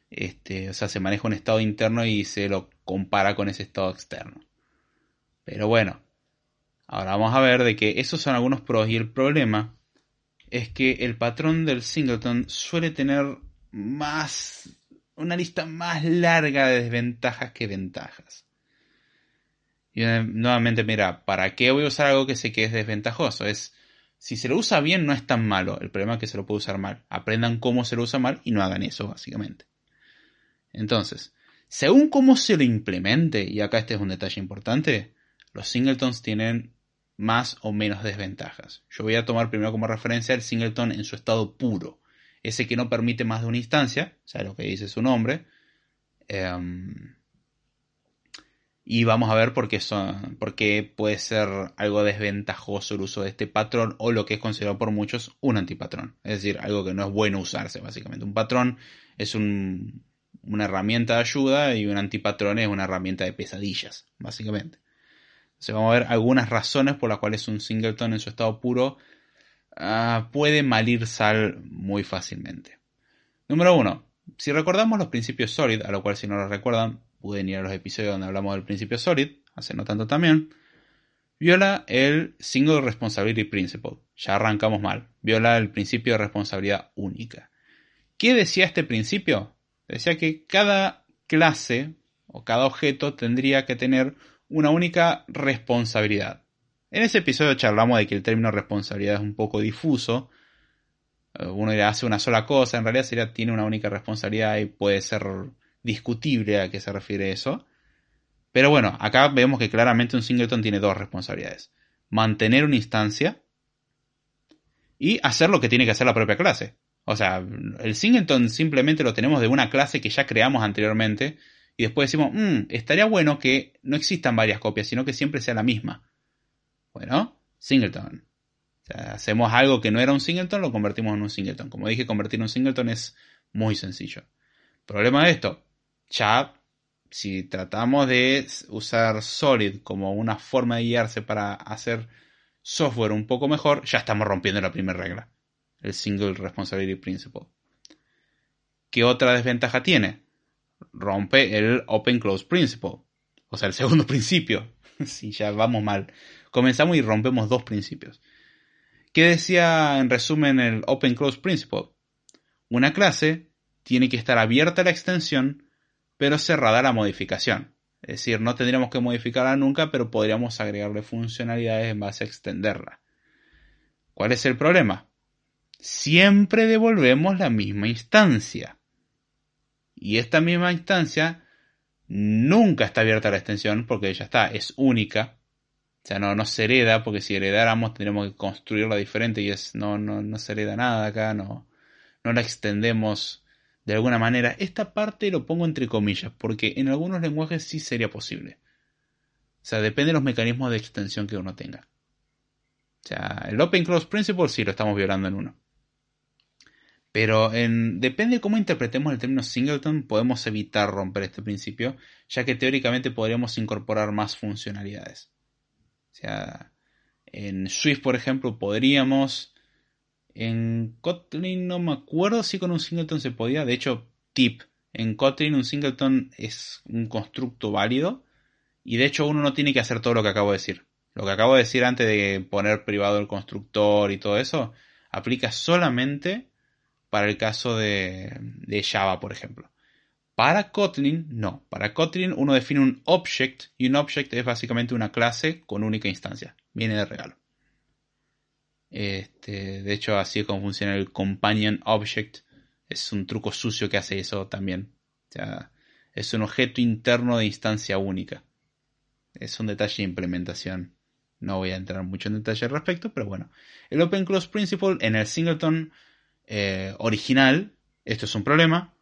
Este, o sea, se maneja un estado interno y se lo compara con ese estado externo. Pero bueno, Ahora vamos a ver de que esos son algunos pros y el problema es que el patrón del singleton suele tener más una lista más larga de desventajas que ventajas. Y nuevamente, mira, ¿para qué voy a usar algo que sé que es desventajoso? Es si se lo usa bien no es tan malo, el problema es que se lo puede usar mal. Aprendan cómo se lo usa mal y no hagan eso, básicamente. Entonces, según cómo se lo implemente, y acá este es un detalle importante, los singletons tienen más o menos desventajas. Yo voy a tomar primero como referencia el singleton en su estado puro, ese que no permite más de una instancia, o sea, lo que dice su nombre. Em, y vamos a ver por qué, son, por qué puede ser algo desventajoso el uso de este patrón o lo que es considerado por muchos un antipatrón. Es decir, algo que no es bueno usarse, básicamente. Un patrón es una herramienta de ayuda y un antipatrón es una herramienta de pesadillas, básicamente vamos a ver algunas razones por las cuales un singleton en su estado puro ah, puede malir sal muy fácilmente. Número 1. Si recordamos los principios SOLID, a lo cual si no lo recuerdan, pueden ir a los episodios donde hablamos del principio SOLID, hace no tanto también, viola el Single Responsibility Principle. Ya arrancamos mal. Viola el principio de responsabilidad única. ¿Qué decía este principio? Decía que cada clase o cada objeto tendría que tener una única responsabilidad. En ese episodio charlamos de que el término responsabilidad es un poco difuso. Eh, uno hace una sola cosa, en realidad sería tiene una única responsabilidad y puede ser discutible a qué se refiere eso. Pero bueno, acá vemos que claramente un singleton tiene dos responsabilidades. Mantener una instancia y hacer lo que tiene que hacer la propia clase. O sea, el singleton simplemente lo tenemos de una clase que ya creamos anteriormente y después decimos, mmm, estaría bueno que no existan varias copias, sino que siempre sea la misma. Bueno, singleton. O sea, hacemos algo que no era un singleton, lo convertimos en un singleton. Como dije, convertir un singleton es muy sencillo. Problema de esto, ya si tratamos de usar Solid como una forma de guiarse para hacer software un poco mejor, ya estamos rompiendo la primera regla, el Single Responsibility Principle. ¿Qué otra desventaja tiene? rompe el Open Close Principle. O sea, el segundo principio. si ya vamos mal. Comenzamos y rompemos dos principios. ¿Qué decía en resumen el Open Close Principle? Una clase tiene que estar abierta a la extensión, pero cerrada la modificación. Es decir, no tendríamos que modificarla nunca, pero podríamos agregarle funcionalidades en base a extenderla. ¿Cuál es el problema? Siempre devolvemos la misma instancia. Y esta misma instancia nunca está abierta a la extensión porque ya está, es única. O sea, no, no se hereda, porque si heredáramos tendríamos que construirla diferente y es, no, no, no se hereda nada acá, no, no la extendemos de alguna manera. Esta parte lo pongo entre comillas, porque en algunos lenguajes sí sería posible. O sea, depende de los mecanismos de extensión que uno tenga. O sea, el Open Close Principle sí lo estamos violando en uno. Pero depende de cómo interpretemos el término singleton, podemos evitar romper este principio, ya que teóricamente podríamos incorporar más funcionalidades. O sea, en Swift, por ejemplo, podríamos. En Kotlin no me acuerdo si con un singleton se podía. De hecho, tip. En Kotlin un singleton es un constructo válido. Y de hecho uno no tiene que hacer todo lo que acabo de decir. Lo que acabo de decir antes de poner privado el constructor y todo eso, aplica solamente para el caso de, Java, por ejemplo. Para Kotlin, no. Para Kotlin uno define un object y un object es básicamente una clase con única instancia. Viene de regalo. Este, de hecho, así es como funciona el companion object. Es un truco sucio que hace eso también. O sea, es un objeto interno de instancia única. Es un detalle de implementación. No voy a entrar mucho en detalle al respecto, pero bueno. El Open Close Principle en el singleton eh, original, esto es un problema.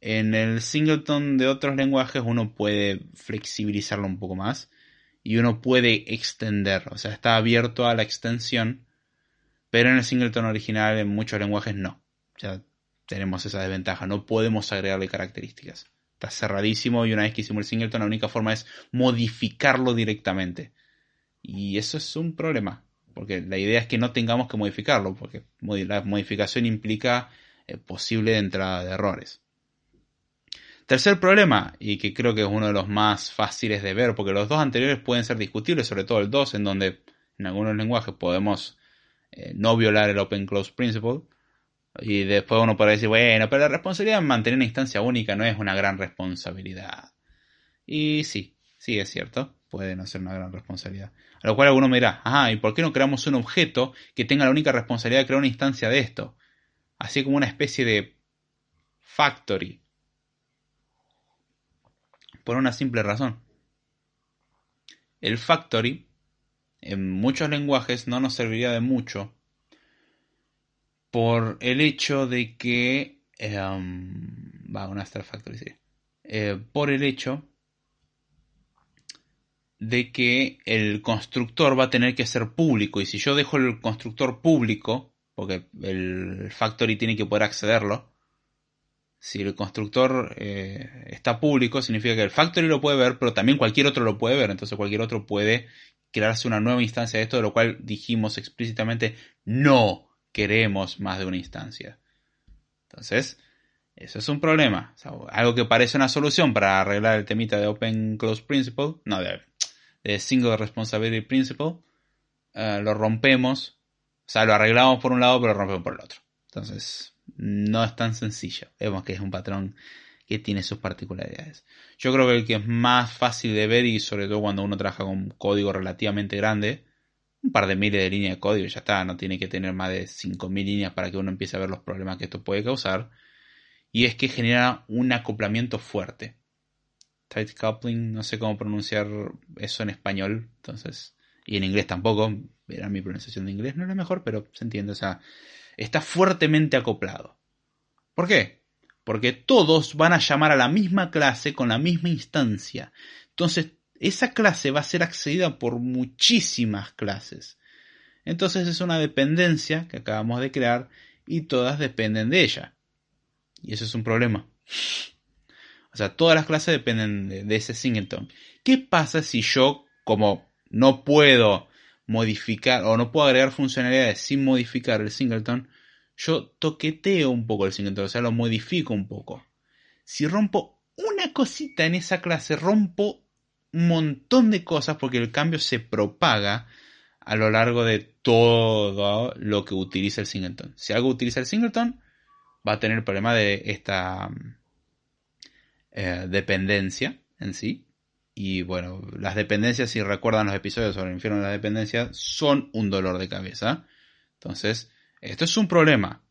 En el singleton de otros lenguajes uno puede flexibilizarlo un poco más y uno puede extender, o sea, está abierto a la extensión, pero en el singleton original en muchos lenguajes no. Ya tenemos esa desventaja, no podemos agregarle características. Está cerradísimo y una vez que hicimos el singleton la única forma es modificarlo directamente. Y eso es un problema, porque la idea es que no tengamos que modificarlo, porque la modificación implica eh, posible entrada de errores. Tercer problema, y que creo que es uno de los más fáciles de ver, porque los dos anteriores pueden ser discutibles, sobre todo el 2, en donde en algunos lenguajes podemos eh, no violar el Open Close Principle, y después uno puede decir, bueno, pero la responsabilidad de mantener una instancia única no es una gran responsabilidad. Y sí, sí es cierto, puede no ser una gran responsabilidad. A lo cual alguno me dirá, ajá, ¿y por qué no creamos un objeto que tenga la única responsabilidad de crear una instancia de esto? Así como una especie de factory por una simple razón. El factory en muchos lenguajes no nos serviría de mucho por el hecho de que em, va una star factory sí. Eh, por el hecho de que el constructor va a tener que ser público y si yo dejo el constructor público porque el factory tiene que poder accederlo si el constructor eh, está público, significa que el factory lo puede ver, pero también cualquier otro lo puede ver. Entonces cualquier otro puede crearse una nueva instancia de esto, de lo cual dijimos explícitamente no queremos más de una instancia. Entonces, eso es un problema. algo que parece una solución para arreglar el temita de Open Close Principle, no, de, Single Responsibility Principle, eh, lo rompemos. O sea, lo arreglamos por un lado, pero lo rompemos por el otro. Entonces, no es tan sencillo. Vemos que es un patrón que tiene sus particularidades. Yo creo que el que es más fácil de ver y sobre todo cuando uno trabaja con código relativamente grande, un par de miles de líneas de código ya está, no tiene que tener más de 5.000 líneas para que uno empiece a ver los problemas que esto puede causar. Y es que genera un acoplamiento fuerte. Tight coupling, no sé cómo pronunciar eso en español, entonces, y en inglés tampoco, verán mi pronunciación de inglés, no es la mejor, pero se entiende, o sea, está fuertemente acoplado. ¿Por qué? Porque todos van a llamar a la misma clase con la misma instancia. Entonces, esa clase va a ser accedida por muchísimas clases. Entonces es una dependencia que acabamos de crear y todas dependen de ella. Y eso es un problema. O sea, todas las clases dependen de, de ese singleton. ¿Qué pasa si yo, como no puedo modificar o no puedo agregar funcionalidades sin modificar el singleton, yo toqueteo un poco el singleton, o sea, lo modifico un poco. Si rompo una cosita en esa clase, rompo un montón de cosas porque el cambio se propaga a lo largo de todo lo que utiliza el singleton. Si algo utiliza el singleton, va a tener el problema de esta eh, dependencia en sí. Y bueno, las dependencias, si recuerdan los episodios sobre el infierno de la dependencia, son un dolor de cabeza. Entonces, esto es un problema.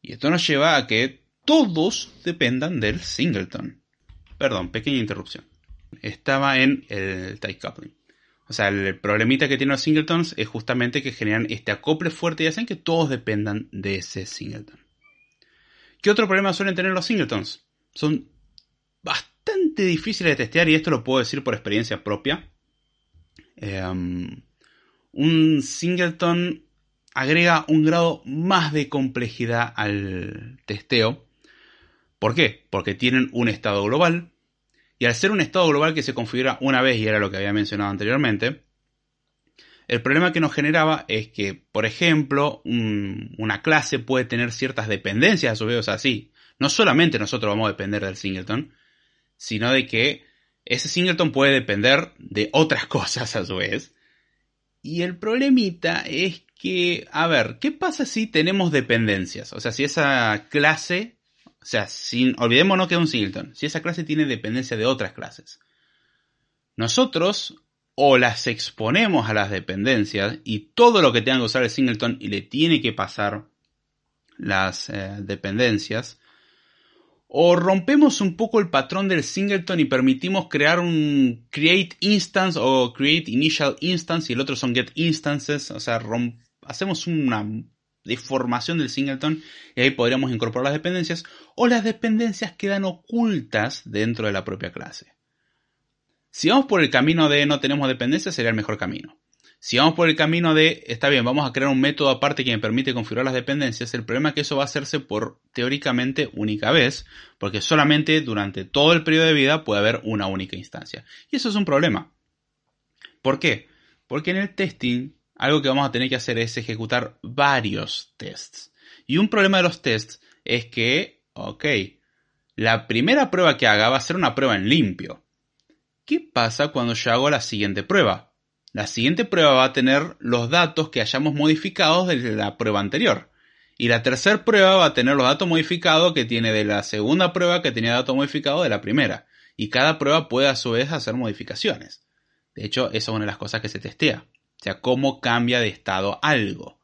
Y esto nos lleva a que todos dependan del singleton. Perdón, pequeña interrupción. Estaba en el tight coupling. O sea, el problemita que tienen los singletons es justamente que generan este acople fuerte y hacen que todos dependan de ese singleton. ¿Qué otro problema suelen tener los singletons? Son bastante difícil de testear y esto lo puedo decir por experiencia propia. Em, un singleton agrega un grado más de complejidad al testeo. ¿Por qué? Porque tienen un estado global. Y al ser un estado global que se configura una vez, y era lo que había mencionado anteriormente, el problema que nos generaba es que, por ejemplo, una clase puede tener ciertas dependencias a su vez. O sea, sí, no solamente nosotros vamos a depender del singleton, sino de que ese singleton puede depender de otras cosas a su vez. Y el problemita es que, a ver, ¿qué pasa si tenemos dependencias? O sea, si esa clase O sea, sin, olvidémonos que es un singleton. Si esa clase tiene dependencia de otras clases. Nosotros o las exponemos a las dependencias y todo lo que tenga que usar el singleton y le tiene que pasar las eh, dependencias, o rompemos un poco el patrón del singleton y permitimos crear un create instance o create initial instance y el otro son get instances, o sea, hacemos una deformación del singleton y ahí podríamos incorporar las dependencias o las dependencias quedan ocultas dentro de la propia clase. Si vamos por el camino de no tenemos dependencia, sería el mejor camino. Si vamos por el camino de, está bien, vamos a crear un método aparte que me permite configurar las dependencias, el problema es que eso va a hacerse por teóricamente única vez, porque solamente durante todo el periodo de vida puede haber una única instancia. Y eso es un problema. ¿Por qué? Porque en el testing, algo que vamos a tener que hacer es ejecutar varios tests. Y un problema de los tests es que, ok, la primera prueba que haga va a ser una prueba en limpio. ¿Qué pasa cuando yo hago la siguiente prueba? La siguiente prueba va a tener los datos que hayamos modificado desde la prueba anterior. Y la tercera prueba va a tener los datos modificados que tiene de la segunda prueba que tenía datos modificados de la primera. Y cada prueba puede a su vez hacer modificaciones. De hecho, esa es una de las cosas que se testea. O sea, cómo cambia de estado algo.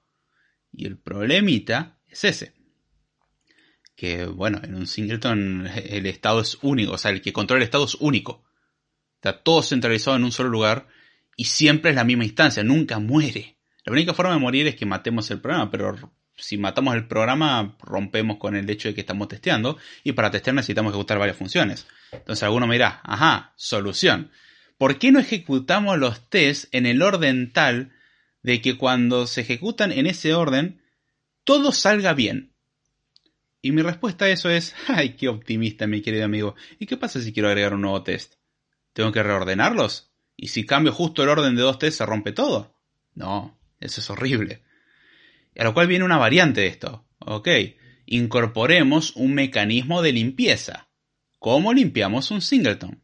Y el problemita es ese. Que, bueno, en un singleton el estado es único. O sea, el que controla el estado es único. Está todo centralizado en un solo lugar y siempre es la misma instancia, nunca muere. La única forma de morir es que matemos el programa, pero si matamos el programa rompemos con el hecho de que estamos testeando y para testear necesitamos ejecutar varias funciones. Entonces alguno me dirá, ajá, solución. ¿Por qué no ejecutamos los tests en el orden tal de que cuando se ejecutan en ese orden todo salga bien? Y mi respuesta a eso es, ay, qué optimista mi querido amigo. ¿Y qué pasa si quiero agregar un nuevo test? ¿Tengo que reordenarlos? ¿Y si cambio justo el orden de dos test se rompe todo? No, eso es horrible. A lo cual viene una variante de esto. Ok, incorporemos un mecanismo de limpieza. ¿Cómo limpiamos un singleton?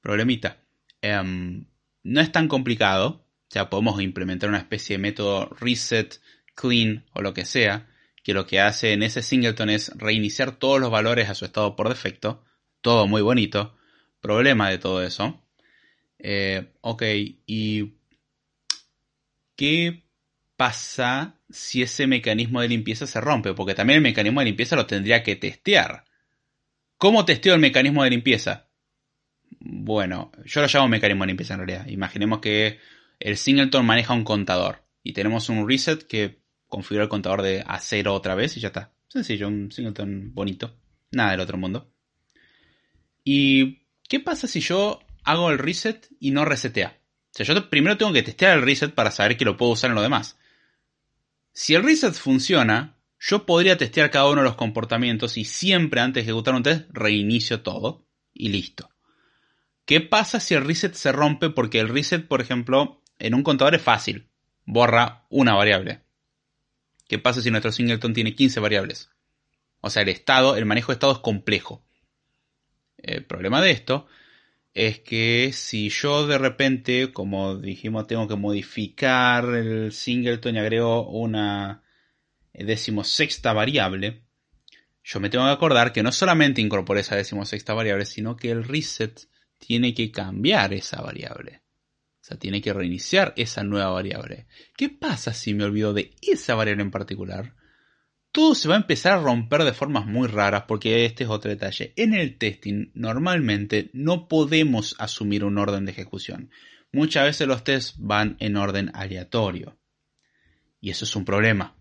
Problemita. Em, no es tan complicado. O sea, podemos implementar una especie de método reset, clean o lo que sea, que lo que hace en ese singleton es reiniciar todos los valores a su estado por defecto. Todo muy bonito problema de todo eso. Eh, ok, ¿y qué pasa si ese mecanismo de limpieza se rompe? Porque también el mecanismo de limpieza lo tendría que testear. ¿Cómo testeo el mecanismo de limpieza? Bueno, yo lo llamo mecanismo de limpieza en realidad. Imaginemos que el singleton maneja un contador y tenemos un reset que configura el contador de a cero otra vez y ya está. Sencillo, un singleton bonito. Nada del otro mundo. Y ¿Qué pasa si yo hago el reset y no resetea? O sea, yo primero tengo que testear el reset para saber que lo puedo usar en lo demás. Si el reset funciona, yo podría testear cada uno de los comportamientos y siempre antes de ejecutar un test reinicio todo y listo. ¿Qué pasa si el reset se rompe? Porque el reset, por ejemplo, en un contador es fácil. Borra una variable. ¿Qué pasa si nuestro singleton tiene 15 variables? O sea, el estado, el manejo de estado es complejo. El problema de esto es que si yo de repente, como dijimos, tengo que modificar el singleton y agrego una decimosexta variable, yo me tengo que acordar que no solamente incorporé esa decimosexta variable, sino que el reset tiene que cambiar esa variable. O sea, tiene que reiniciar esa nueva variable. ¿Qué pasa si me olvido de esa variable en particular? todo se va a empezar a romper de formas muy raras porque este es otro detalle. En el testing normalmente no podemos asumir un orden de ejecución. Muchas veces los tests van en orden aleatorio. Y eso es un problema.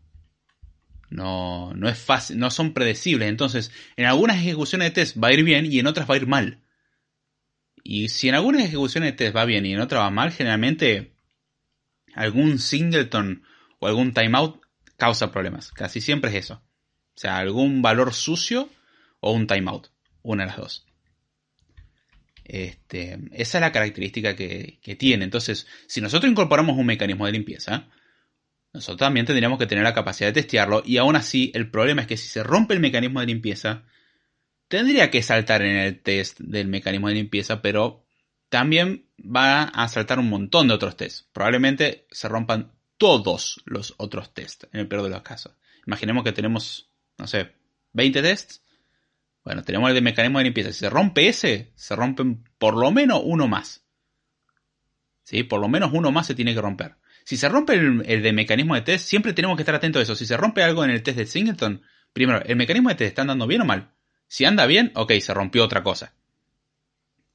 No, no es fácil, no son predecibles. Entonces, en algunas ejecuciones de test va a ir bien y en otras va a ir mal. Y si en algunas ejecuciones test va bien y en otras va mal, generalmente algún singleton o algún timeout causa problemas. Casi siempre es eso. O sea, algún valor sucio o un timeout. Una de las dos. Este, esa es la característica que, que, tiene. Entonces, si nosotros incorporamos un mecanismo de limpieza, nosotros también tendríamos que tener la capacidad de testearlo. Y aún así, el problema es que si se rompe el mecanismo de limpieza, tendría que saltar en el test del mecanismo de limpieza, pero también va a saltar un montón de otros tests. Probablemente se rompan todos los otros tests, en el peor de los casos. Imaginemos que tenemos, no sé, 20 tests. Bueno, tenemos el de mecanismo de limpieza. Si se rompe ese, se rompen por lo menos uno más. ¿Sí? Por lo menos uno más se tiene que romper. Si se rompe el, de mecanismo de test, siempre tenemos que estar atentos a eso. Si se rompe algo en el test de Singleton, primero, ¿el mecanismo de test está andando bien o mal? Si anda bien, ok, se rompió otra cosa.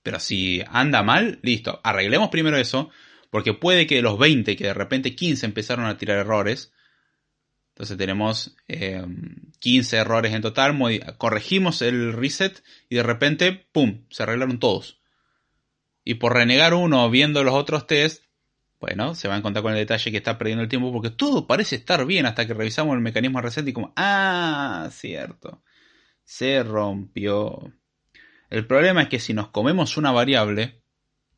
Pero si anda mal, listo, arreglemos primero eso, porque puede que de los 20, que de repente 15 empezaron a tirar errores, entonces tenemos 15 eh, errores en total, corregimos el reset y de repente, ¡pum!, se arreglaron todos. Y por renegar uno viendo los otros tests, bueno, se va a encontrar con el detalle que está perdiendo el tiempo porque todo parece estar bien hasta que revisamos el mecanismo reset y como, ah, cierto, se rompió. El problema es que si nos comemos una variable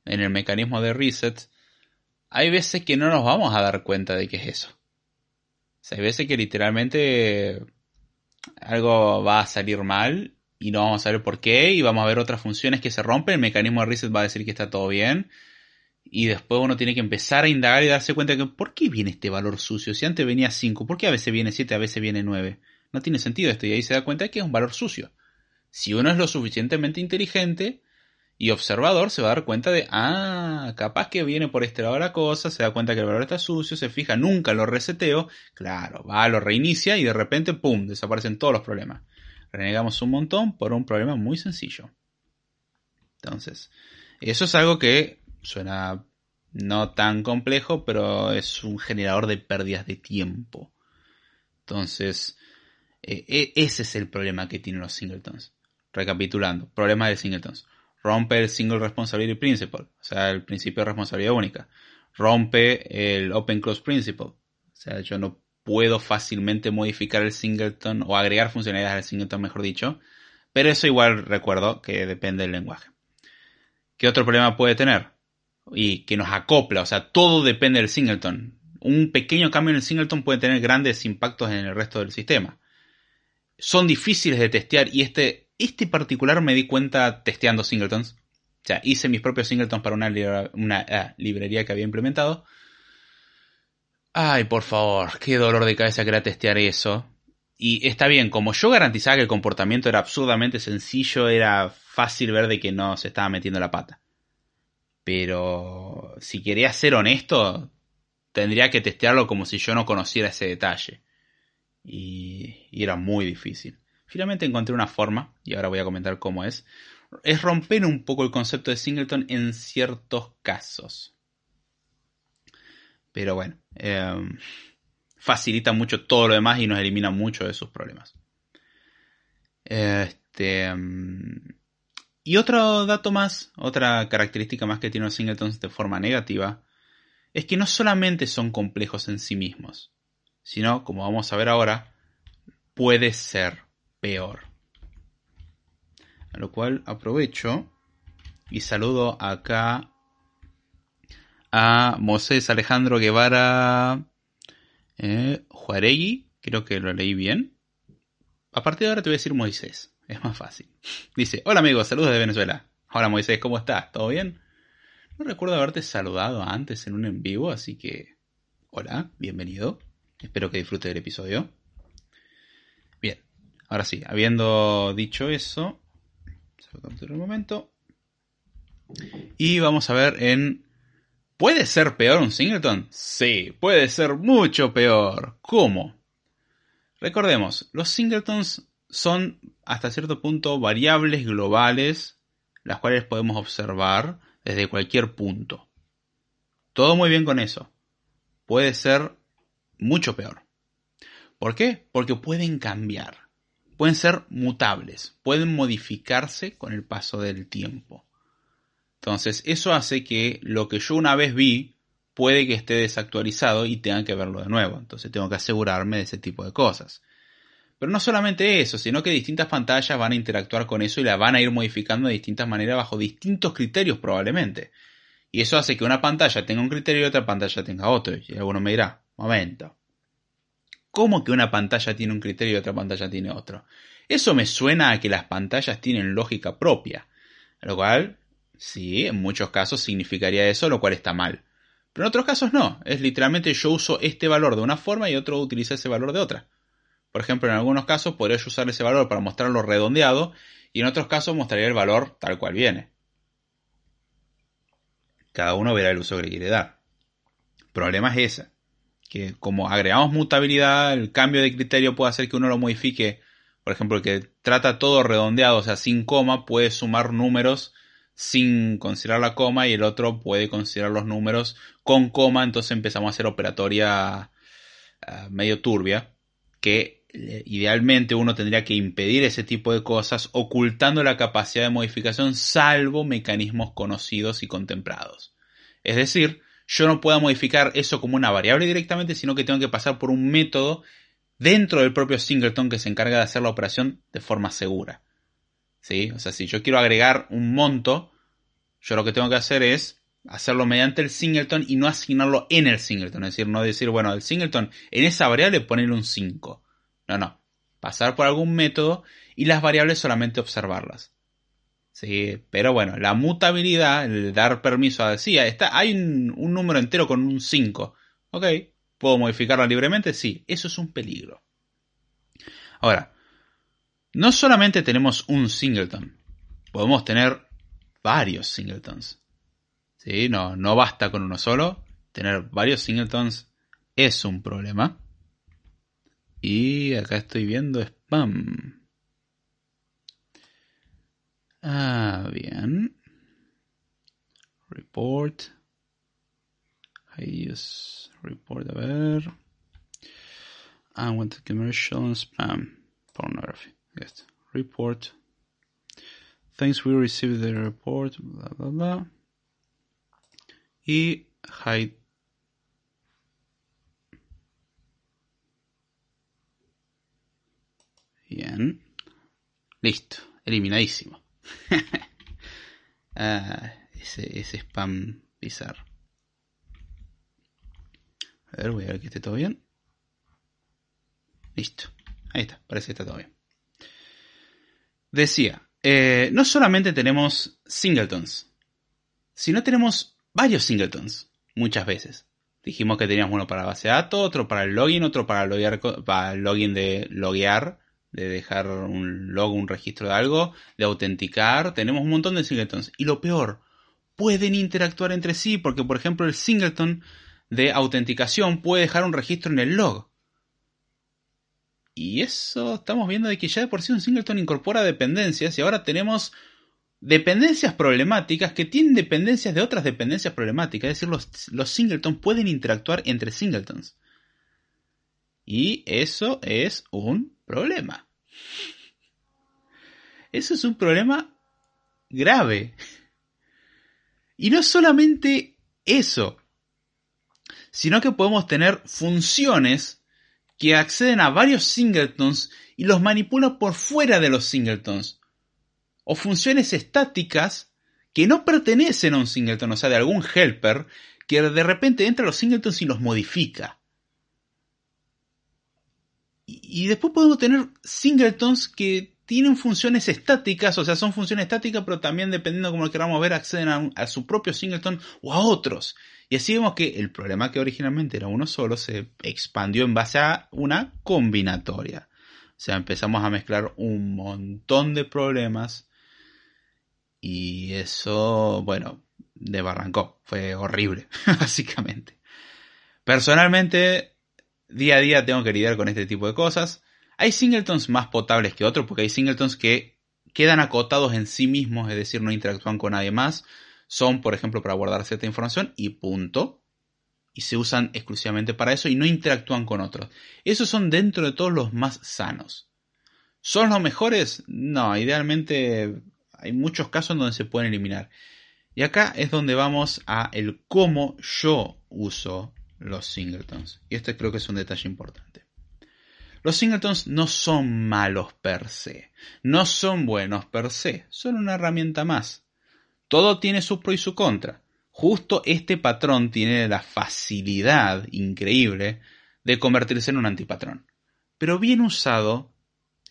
en el mecanismo de reset, hay veces que no nos vamos a dar cuenta de que es eso hay veces que literalmente algo va a salir mal y no vamos a saber por qué y vamos a ver otras funciones que se rompen, el mecanismo de reset va a decir que está todo bien y después uno tiene que empezar a indagar y darse cuenta de que ¿por qué viene este valor sucio? Si antes venía 5, ¿por qué a veces viene 7, a veces viene 9? No tiene sentido esto y ahí se da cuenta que es un valor sucio. Si uno es lo suficientemente inteligente, y observador se va a dar cuenta de, ah, capaz que viene por este lado la cosa, se da cuenta que el valor está sucio, se fija, nunca lo reseteo, claro, va, lo reinicia y de repente, ¡pum!, desaparecen todos los problemas. Renegamos un montón por un problema muy sencillo. Entonces, eso es algo que suena no tan complejo, pero es un generador de pérdidas de tiempo. Entonces, e, e, ese es el problema que tienen los singletons. Recapitulando, problema de singletons rompe el Single Responsibility Principle, o sea, el principio de responsabilidad única. Rompe el Open Close Principle, o sea, yo no puedo fácilmente modificar el singleton o agregar funcionalidades al singleton, mejor dicho, pero eso igual recuerdo que depende del lenguaje. ¿Qué otro problema puede tener? Y que nos acopla, o sea, todo depende del singleton. Un pequeño cambio en el singleton puede tener grandes impactos en el resto del sistema. Son difíciles de testear y este este particular me di cuenta testeando singletons. O sea, hice mis propios singletons para una, ah, librería que había implementado. Ay, por favor, qué dolor de cabeza que era testear eso. Y está bien, como yo garantizaba que el comportamiento era absurdamente sencillo, era fácil ver de que no se estaba metiendo la pata. Pero si quería ser honesto, tendría que testearlo como si yo no conociera ese detalle. Y era muy difícil. Finalmente encontré una forma, y ahora voy a comentar cómo es, es romper un poco el concepto de singleton en ciertos casos. Pero bueno, em, facilita mucho todo lo demás y nos elimina mucho de sus problemas. Este, em, y otro dato más, otra característica más que tienen los singletons de forma negativa, es que no solamente son complejos en sí mismos, sino, como vamos a ver ahora, puede ser peor. A lo cual aprovecho y saludo acá a Moisés Alejandro Guevara eh, Juaregui, creo que lo leí bien. A partir de ahora te voy a decir Moisés, es más fácil. Dice, hola amigos, saludos de Venezuela. Hola Moisés, ¿cómo estás? ¿Todo bien? No recuerdo haberte saludado antes en un en vivo, así que... Hola, bienvenido. Espero que disfrute del episodio. Ahora sí, habiendo dicho eso, se un momento. Y vamos a ver en... ¿Puede ser peor un singleton? Sí, puede ser mucho peor. ¿Cómo? Recordemos, los singletons son hasta cierto punto variables globales, las cuales podemos observar desde cualquier punto. Todo muy bien con eso. Puede ser mucho peor. ¿Por qué? Porque pueden cambiar pueden ser mutables, pueden modificarse con el paso del tiempo. Entonces, eso hace que lo que yo una vez vi puede que esté desactualizado y tenga que verlo de nuevo. Entonces, tengo que asegurarme de ese tipo de cosas. Pero no solamente eso, sino que distintas pantallas van a interactuar con eso y la van a ir modificando de distintas maneras bajo distintos criterios probablemente. Y eso hace que una pantalla tenga un criterio y otra pantalla tenga otro. Y alguno me dirá, momento, ¿Cómo que una pantalla tiene un criterio y otra pantalla tiene otro? Eso me suena a que las pantallas tienen lógica propia. Lo cual, sí, en muchos casos significaría eso, lo cual está mal. Pero en otros casos no. Es literalmente yo uso este valor de una forma y otro utiliza ese valor de otra. Por ejemplo, en algunos casos podría usar ese valor para mostrarlo redondeado y en otros casos mostraría el valor tal cual viene. Cada uno verá el uso que le quiere dar. El problema es ese, que como agregamos mutabilidad, el cambio de criterio puede hacer que uno lo modifique. Por ejemplo, el que trata todo redondeado, o sea, sin coma, puede sumar números sin considerar la coma y el otro puede considerar los números con coma, entonces empezamos a hacer operatoria ah, medio turbia, que eh, idealmente uno tendría que impedir ese tipo de cosas ocultando la capacidad de modificación salvo mecanismos conocidos y contemplados. Es decir, yo no puedo modificar eso como una variable directamente, sino que tengo que pasar por un método dentro del propio singleton que se encarga de hacer la operación de forma segura. ¿Sí? O sea, si yo quiero agregar un monto, yo lo que tengo que hacer es hacerlo mediante el singleton y no asignarlo en el singleton. Es decir, no decir, bueno, el singleton en esa variable ponerle un 5. No, no. Pasar por algún método y las variables solamente observarlas. Sí, pero bueno, la mutabilidad, el dar permiso a decir, está, hay un, un número entero con un 5. Ok, ¿puedo modificarlo libremente? Sí, eso es un peligro. Ahora, no solamente tenemos un singleton, podemos tener varios singletons. ¿Sí? No, no basta con uno solo. Tener varios singletons es un problema. Y acá estoy viendo spam. Ah, bien. Report. I use report, a ver. I want the commercial spam. Pornography. Yes. Report. Thanks, we received the report. Bla, bla, bla. Y hide Bien. Listo. Eliminadísimo. ah, ese, spam bizarro. A ver, voy a ver que esté todo bien. Listo. Ahí está. Parece que está todo bien. Decía, eh, no solamente tenemos singletons, sino tenemos varios singletons muchas veces. Dijimos que teníamos uno para base de datos, otro para el login, otro para, para el login de loguear de dejar un log, un registro de algo, de autenticar, tenemos un montón de singletons. Y lo peor, pueden interactuar entre sí, porque por ejemplo el singleton de autenticación puede dejar un registro en el log. Y eso estamos viendo de que ya de por sí un singleton incorpora dependencias y ahora tenemos dependencias problemáticas que tienen dependencias de otras dependencias problemáticas. Es decir, los, los singletons pueden interactuar entre singletons. Y eso es un problema. Eso es un problema grave. Y no solamente eso, sino que podemos tener funciones que acceden a varios singletons y los manipulan por fuera de los singletons. O funciones estáticas que no pertenecen a un singleton, o sea, de algún helper, que de repente entra a los singletons y los modifica. Y después podemos tener singletons que tienen funciones estáticas, o sea, son funciones estáticas, pero también dependiendo de cómo lo queramos ver, acceden a, su propio singleton o a otros. Y así vemos que el problema que originalmente era uno solo se expandió en base a una combinatoria. O sea, empezamos a mezclar un montón de problemas y eso, bueno, barrancó. Fue horrible, básicamente. Personalmente, día a día tengo que lidiar con este tipo de cosas. Hay singletons más potables que otros, porque hay singletons que quedan acotados en sí mismos, es decir, no interactúan con nadie más. Son, por ejemplo, para guardar cierta información y punto. Y se usan exclusivamente para eso y no interactúan con otros. Esos son dentro de todos los más sanos. ¿Son los mejores? No, idealmente hay muchos casos donde se pueden eliminar. Y acá es donde vamos a el cómo yo uso los singletons. Y este creo que es un detalle importante. Los singletons no son malos per se, no son buenos per se, son una herramienta más. Todo tiene su pro y su contra. Justo este patrón tiene la facilidad increíble de convertirse en un antipatrón. Pero bien usado,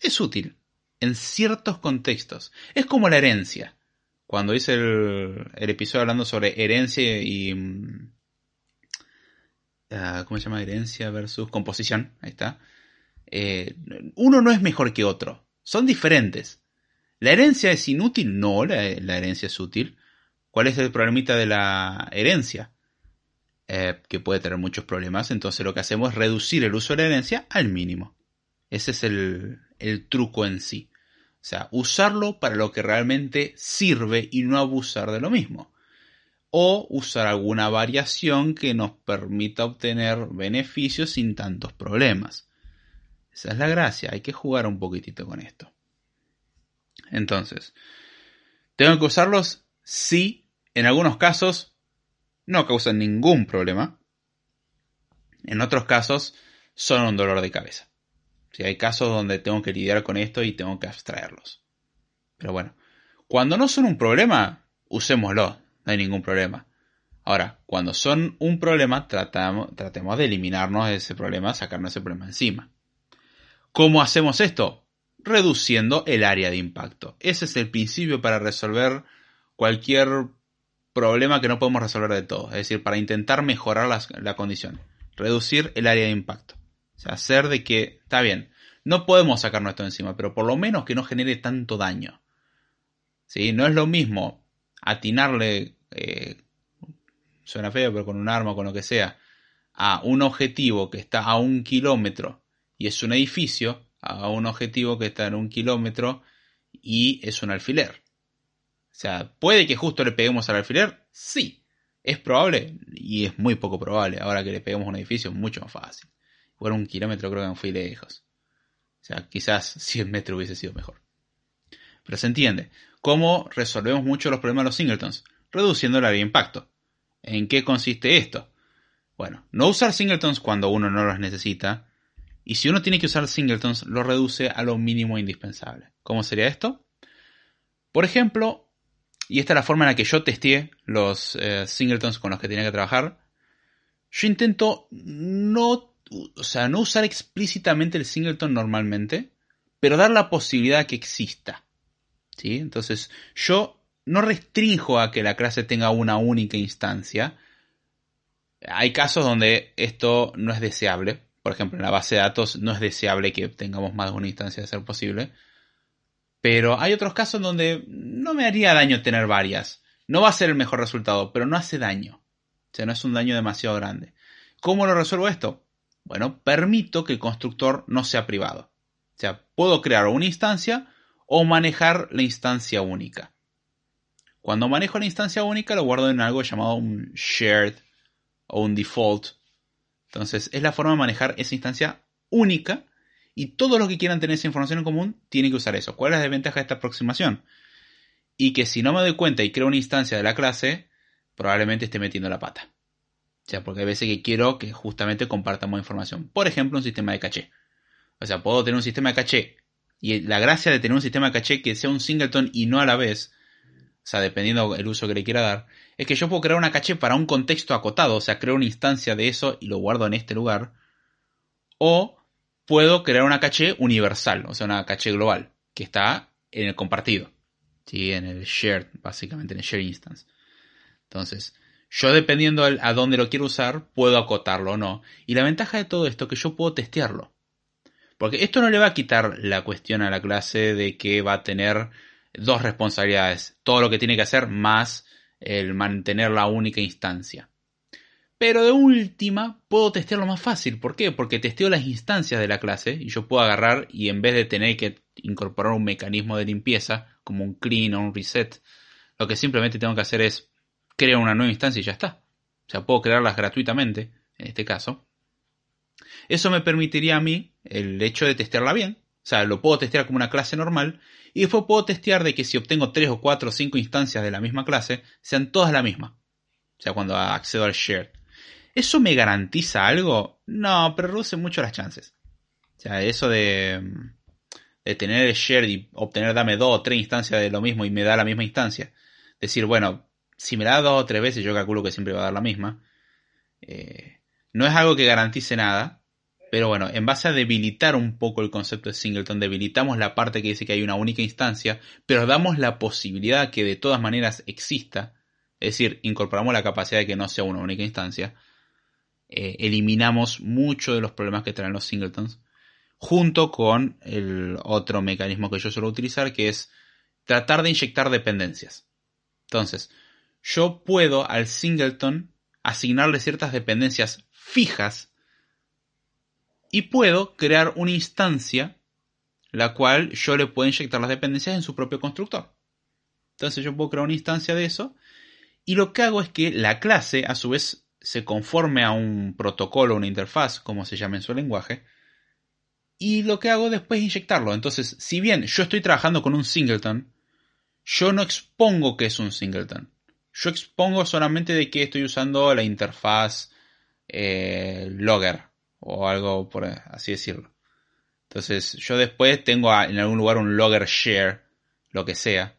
es útil en ciertos contextos. Es como la herencia. Cuando hice el, el episodio hablando sobre herencia y, Ah, ¿cómo se llama? Herencia versus composición, ahí está. eh, uno no es mejor que otro, son diferentes. ¿La herencia es inútil? No, la, herencia es útil. ¿Cuál es el problemita de la herencia? Eh, que puede tener muchos problemas, entonces lo que hacemos es reducir el uso de la herencia al mínimo. Ese es el, el truco en sí. O sea, usarlo para lo que realmente sirve y no abusar de lo mismo. O usar alguna variación que nos permita obtener beneficios sin tantos problemas. Esa es la gracia, hay que jugar un poquitito con esto. Entonces, ¿tengo que usarlos? Sí, en algunos casos no causan ningún problema. En otros casos son un dolor de cabeza. Si hay casos donde tengo que lidiar con esto y tengo que abstraerlos. Pero bueno, cuando no son un problema, usémoslo, no hay ningún problema. Ahora, cuando son un problema, tratamos, tratemos de eliminarnos ese problema, sacarnos ese problema encima. ¿Cómo hacemos esto? Reduciendo el área de impacto. Ese es el principio para resolver cualquier problema que no podemos resolver de todo. Es decir, para intentar mejorar la, condición. Reducir el área de impacto. O sea, hacer de que, está bien, no podemos sacarnos esto encima, pero por lo menos que no genere tanto daño. ¿Sí? No es lo mismo atinarle, eh, suena feo, pero con un arma con lo que sea, a un objetivo que está a un kilómetro y es un edificio a un objetivo que está en un kilómetro y es un alfiler. O sea, ¿puede que justo le peguemos al alfiler? Sí. ¿Es probable? Y es muy poco probable. Ahora que le peguemos a un edificio es mucho más fácil. Por un kilómetro creo que no fui lejos. O sea, quizás 100 metros hubiese sido mejor. Pero se entiende. ¿Cómo resolvemos mucho los problemas de los singletons? Reduciendo el área de impacto. ¿En qué consiste esto? Bueno, no usar singletons cuando uno no los necesita y si uno tiene que usar singletons, lo reduce a lo mínimo indispensable. ¿Cómo sería esto? Por ejemplo, y esta es la forma en la que yo testé los eh, singletons con los que tenía que trabajar, yo intento no, o sea, no usar explícitamente el singleton normalmente, pero dar la posibilidad que exista. ¿Sí? Entonces, yo no restringo a que la clase tenga una única instancia. Hay casos donde esto no es deseable, por ejemplo, en la base de datos no es deseable que tengamos más de una instancia de ser posible. Pero hay otros casos donde no me haría daño tener varias. No va a ser el mejor resultado, pero no hace daño. O sea, no es un daño demasiado grande. ¿Cómo lo resuelvo esto? Bueno, permito que el constructor no sea privado. O sea, puedo crear una instancia o manejar la instancia única. Cuando manejo la instancia única lo guardo en algo llamado un shared o un default entonces, es la forma de manejar esa instancia única y todos los que quieran tener esa información en común tienen que usar eso. ¿Cuál es la desventaja de esta aproximación? Y que si no me doy cuenta y creo una instancia de la clase, probablemente esté metiendo la pata. O sea, porque hay veces que quiero que justamente compartamos información. Por ejemplo, un sistema de caché. O sea, puedo tener un sistema de caché. Y la gracia de tener un sistema de caché que sea un singleton y no a la vez, o sea, dependiendo del uso que le quiera dar, es que yo puedo crear una caché para un contexto acotado, o sea, creo una instancia de eso y lo guardo en este lugar. O puedo crear una caché universal, o sea, una caché global, que está en el compartido, ¿sí? en el shared, básicamente en el share instance. Entonces, yo dependiendo a dónde lo quiero usar, puedo acotarlo o no. Y la ventaja de todo esto es que yo puedo testearlo. Porque esto no le va a quitar la cuestión a la clase de que va a tener dos responsabilidades. Todo lo que tiene que hacer más el mantener la única instancia. Pero de última, puedo testearlo más fácil. ¿Por qué? Porque testeo las instancias de la clase y yo puedo agarrar y en vez de tener que incorporar un mecanismo de limpieza, como un clean o un reset, lo que simplemente tengo que hacer es crear una nueva instancia y ya está. O sea, puedo crearlas gratuitamente, en este caso. Eso me permitiría a mí el hecho de testearla bien. O sea, lo puedo testear como una clase normal y después puedo testear de que si obtengo 3 o 4 o 5 instancias de la misma clase, sean todas la misma. O sea, cuando accedo al shared. ¿Eso me garantiza algo? No, pero reduce mucho las chances. O sea, eso de, tener el shared y obtener, dame 2 o 3 instancias de lo mismo y me da la misma instancia. Decir, bueno, si me da 2 o 3 veces, yo calculo que siempre va a dar la misma. Eh, no es algo que garantice nada, pero bueno, en base a debilitar un poco el concepto de singleton, debilitamos la parte que dice que hay una única instancia, pero damos la posibilidad que de todas maneras exista, es decir, incorporamos la capacidad de que no sea una única instancia, eh, eliminamos mucho de los problemas que traen los singletons. junto con el otro mecanismo que yo suelo utilizar, que es tratar de inyectar dependencias. Entonces, yo puedo al singleton asignarle ciertas dependencias fijas y puedo crear una instancia la cual yo le puedo inyectar las dependencias en su propio constructor. Entonces yo puedo crear una instancia de eso y lo que hago es que la clase a su vez se conforme a un protocolo, una interfaz, como se llama en su lenguaje, y lo que hago después es inyectarlo. Entonces, si bien yo estoy trabajando con un singleton, yo no expongo que es un singleton. Yo expongo solamente de que estoy usando la interfaz eh, logger o algo por así decirlo. Entonces, yo después tengo en algún lugar un logger share, lo que sea,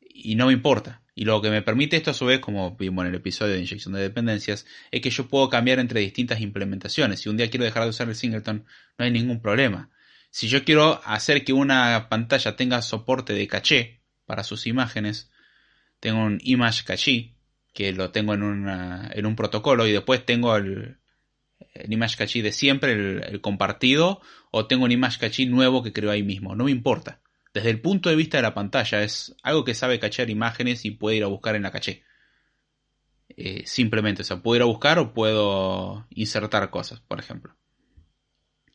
y no me importa. Y lo que me permite esto a su vez, como vimos en el episodio de inyección de dependencias, es que yo puedo cambiar entre distintas implementaciones. Si un día quiero dejar de usar el singleton, no hay ningún problema. Si yo quiero hacer que una pantalla tenga soporte de caché para sus imágenes, tengo un image caché, que lo tengo en, en un protocolo, y después tengo el, image caché de siempre, el, el, compartido, o tengo un image caché nuevo que creo ahí mismo. No me importa desde el punto de vista de la pantalla. Es algo que sabe cachear imágenes y puede ir a buscar en la caché. Eh, simplemente, o sea, puedo ir a buscar o puedo insertar cosas, por ejemplo.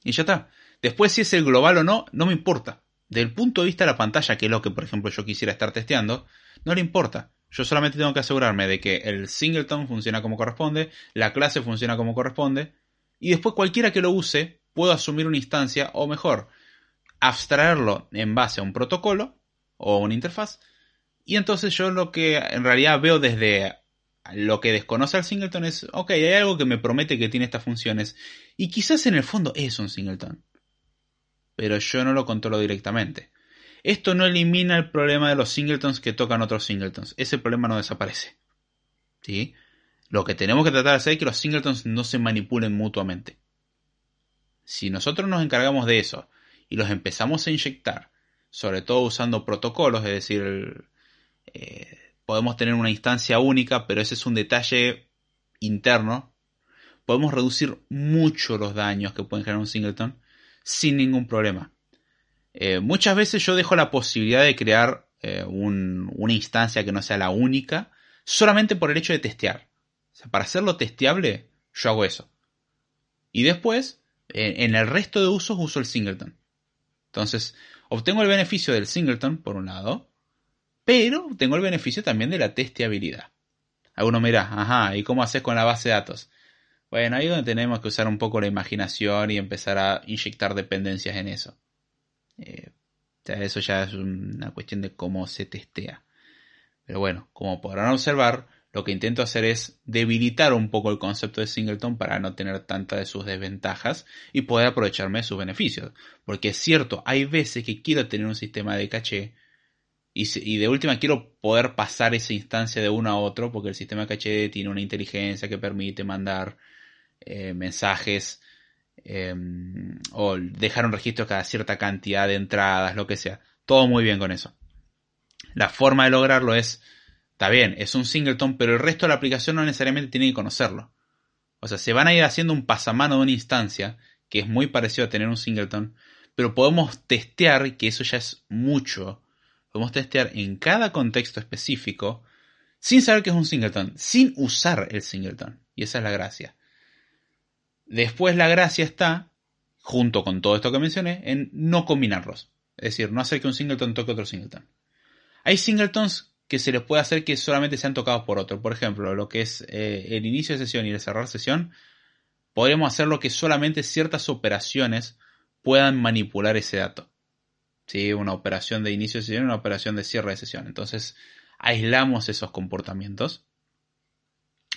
Y ya está. Después, si es el global o no, no me importa. Desde el punto de vista de la pantalla, que es lo que, por ejemplo, yo quisiera estar testeando, no le importa. Yo solamente tengo que asegurarme de que el singleton funciona como corresponde, la clase funciona como corresponde, y después cualquiera que lo use puedo asumir una instancia, o mejor, abstraerlo en base a un protocolo o una interfaz. Y entonces yo lo que en realidad veo desde lo que desconoce al singleton es, ok, hay algo que me promete que tiene estas funciones. Y quizás en el fondo es un singleton. Pero yo no lo controlo directamente. Esto no elimina el problema de los singletons que tocan otros singletons. Ese problema no desaparece. ¿Sí? Lo que tenemos que tratar de hacer es que los singletons no se manipulen mutuamente. Si nosotros nos encargamos de eso y los empezamos a inyectar, sobre todo usando protocolos, es decir, eh, podemos tener una instancia única, pero ese es un detalle interno, podemos reducir mucho los daños que pueden generar un singleton sin ningún problema. Eh, muchas veces yo dejo la posibilidad de crear eh, una instancia que no sea la única, solamente por el hecho de testear. para hacerlo testeable, yo hago eso. Y después, en el resto de usos, uso el singleton. Entonces, obtengo el beneficio del singleton, por un lado, pero tengo el beneficio también de la testeabilidad. Alguno mira, ajá, ¿y cómo haces con la base de datos? Bueno, ahí es donde tenemos que usar un poco la imaginación y empezar a inyectar dependencias en eso. Eh, eso ya es una cuestión de cómo se testea. Pero bueno, como podrán observar, lo que intento hacer es debilitar un poco el concepto de singleton para no tener tantas de sus desventajas y poder aprovecharme de sus beneficios. Porque es cierto, hay veces que quiero tener un sistema de caché y, de última quiero poder pasar esa instancia de uno a otro porque el sistema de caché tiene una inteligencia que permite mandar eh, mensajes em, o dejar un registro cada cierta cantidad de entradas, lo que sea. Todo muy bien con eso. La forma de lograrlo es Está bien, es un singleton, pero el resto de la aplicación no necesariamente tiene que conocerlo. O sea, se van a ir haciendo un pasamano de una instancia, que es muy parecido a tener un singleton, pero podemos testear, que eso ya es mucho, podemos testear en cada contexto específico, sin saber que es un singleton, sin usar el singleton. Y esa es la gracia. Después la gracia está, junto con todo esto que mencioné, en no combinarlos. Es decir, no hacer que un singleton toque otro singleton. Hay singletons que se les puede hacer que solamente sean tocados por otro. Por ejemplo, lo que es eh, el inicio de sesión y el cerrar sesión, podremos hacerlo que solamente ciertas operaciones puedan manipular ese dato. ¿Sí? Una operación de inicio de sesión y una operación de cierre de sesión. Entonces, aislamos esos comportamientos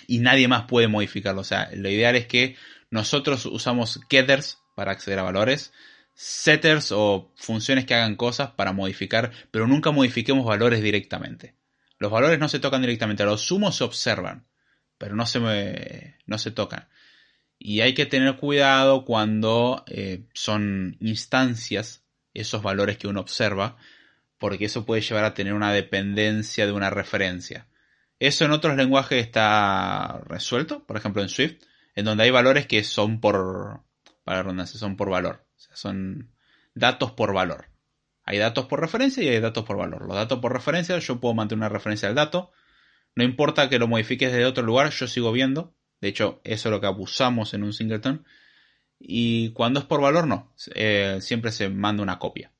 y nadie más puede modificarlo. O sea, lo ideal es que nosotros usamos getters para acceder a valores, setters o funciones que hagan cosas para modificar, pero nunca modifiquemos valores directamente. Los valores no se tocan directamente, los sumos se observan, pero no se, no se tocan. Y hay que tener cuidado cuando eh, son instancias, esos valores que uno observa, porque eso puede llevar a tener una dependencia de una referencia. Eso en otros lenguajes está resuelto, por ejemplo en Swift, en donde hay valores que son por, para redundancia, son por valor. O sea, son datos por valor. Hay datos por referencia y hay datos por valor. Los datos por referencia, yo puedo mantener una referencia al dato. No importa que lo modifiques desde otro lugar, yo sigo viendo. De hecho, eso es lo que abusamos en un singleton. Y cuando es por valor, no. Eh, siempre se manda una copia.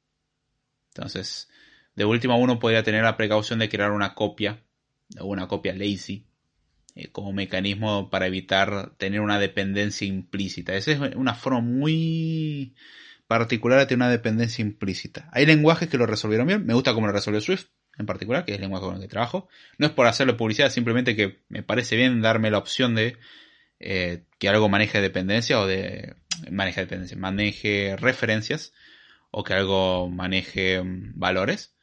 Entonces, de última uno podría tener la precaución de crear una copia, o una copia lazy, eh, como mecanismo para evitar tener una dependencia implícita. Esa es una forma muy particular de una dependencia implícita. Hay lenguajes que lo resolvieron bien, me gusta cómo lo resolvió Swift en particular, que es el lenguaje con el que trabajo. No es por hacerle publicidad, simplemente que me parece bien darme la opción de eh, que algo maneje dependencia o de maneje dependencia, maneje referencias o que algo maneje mm, valores.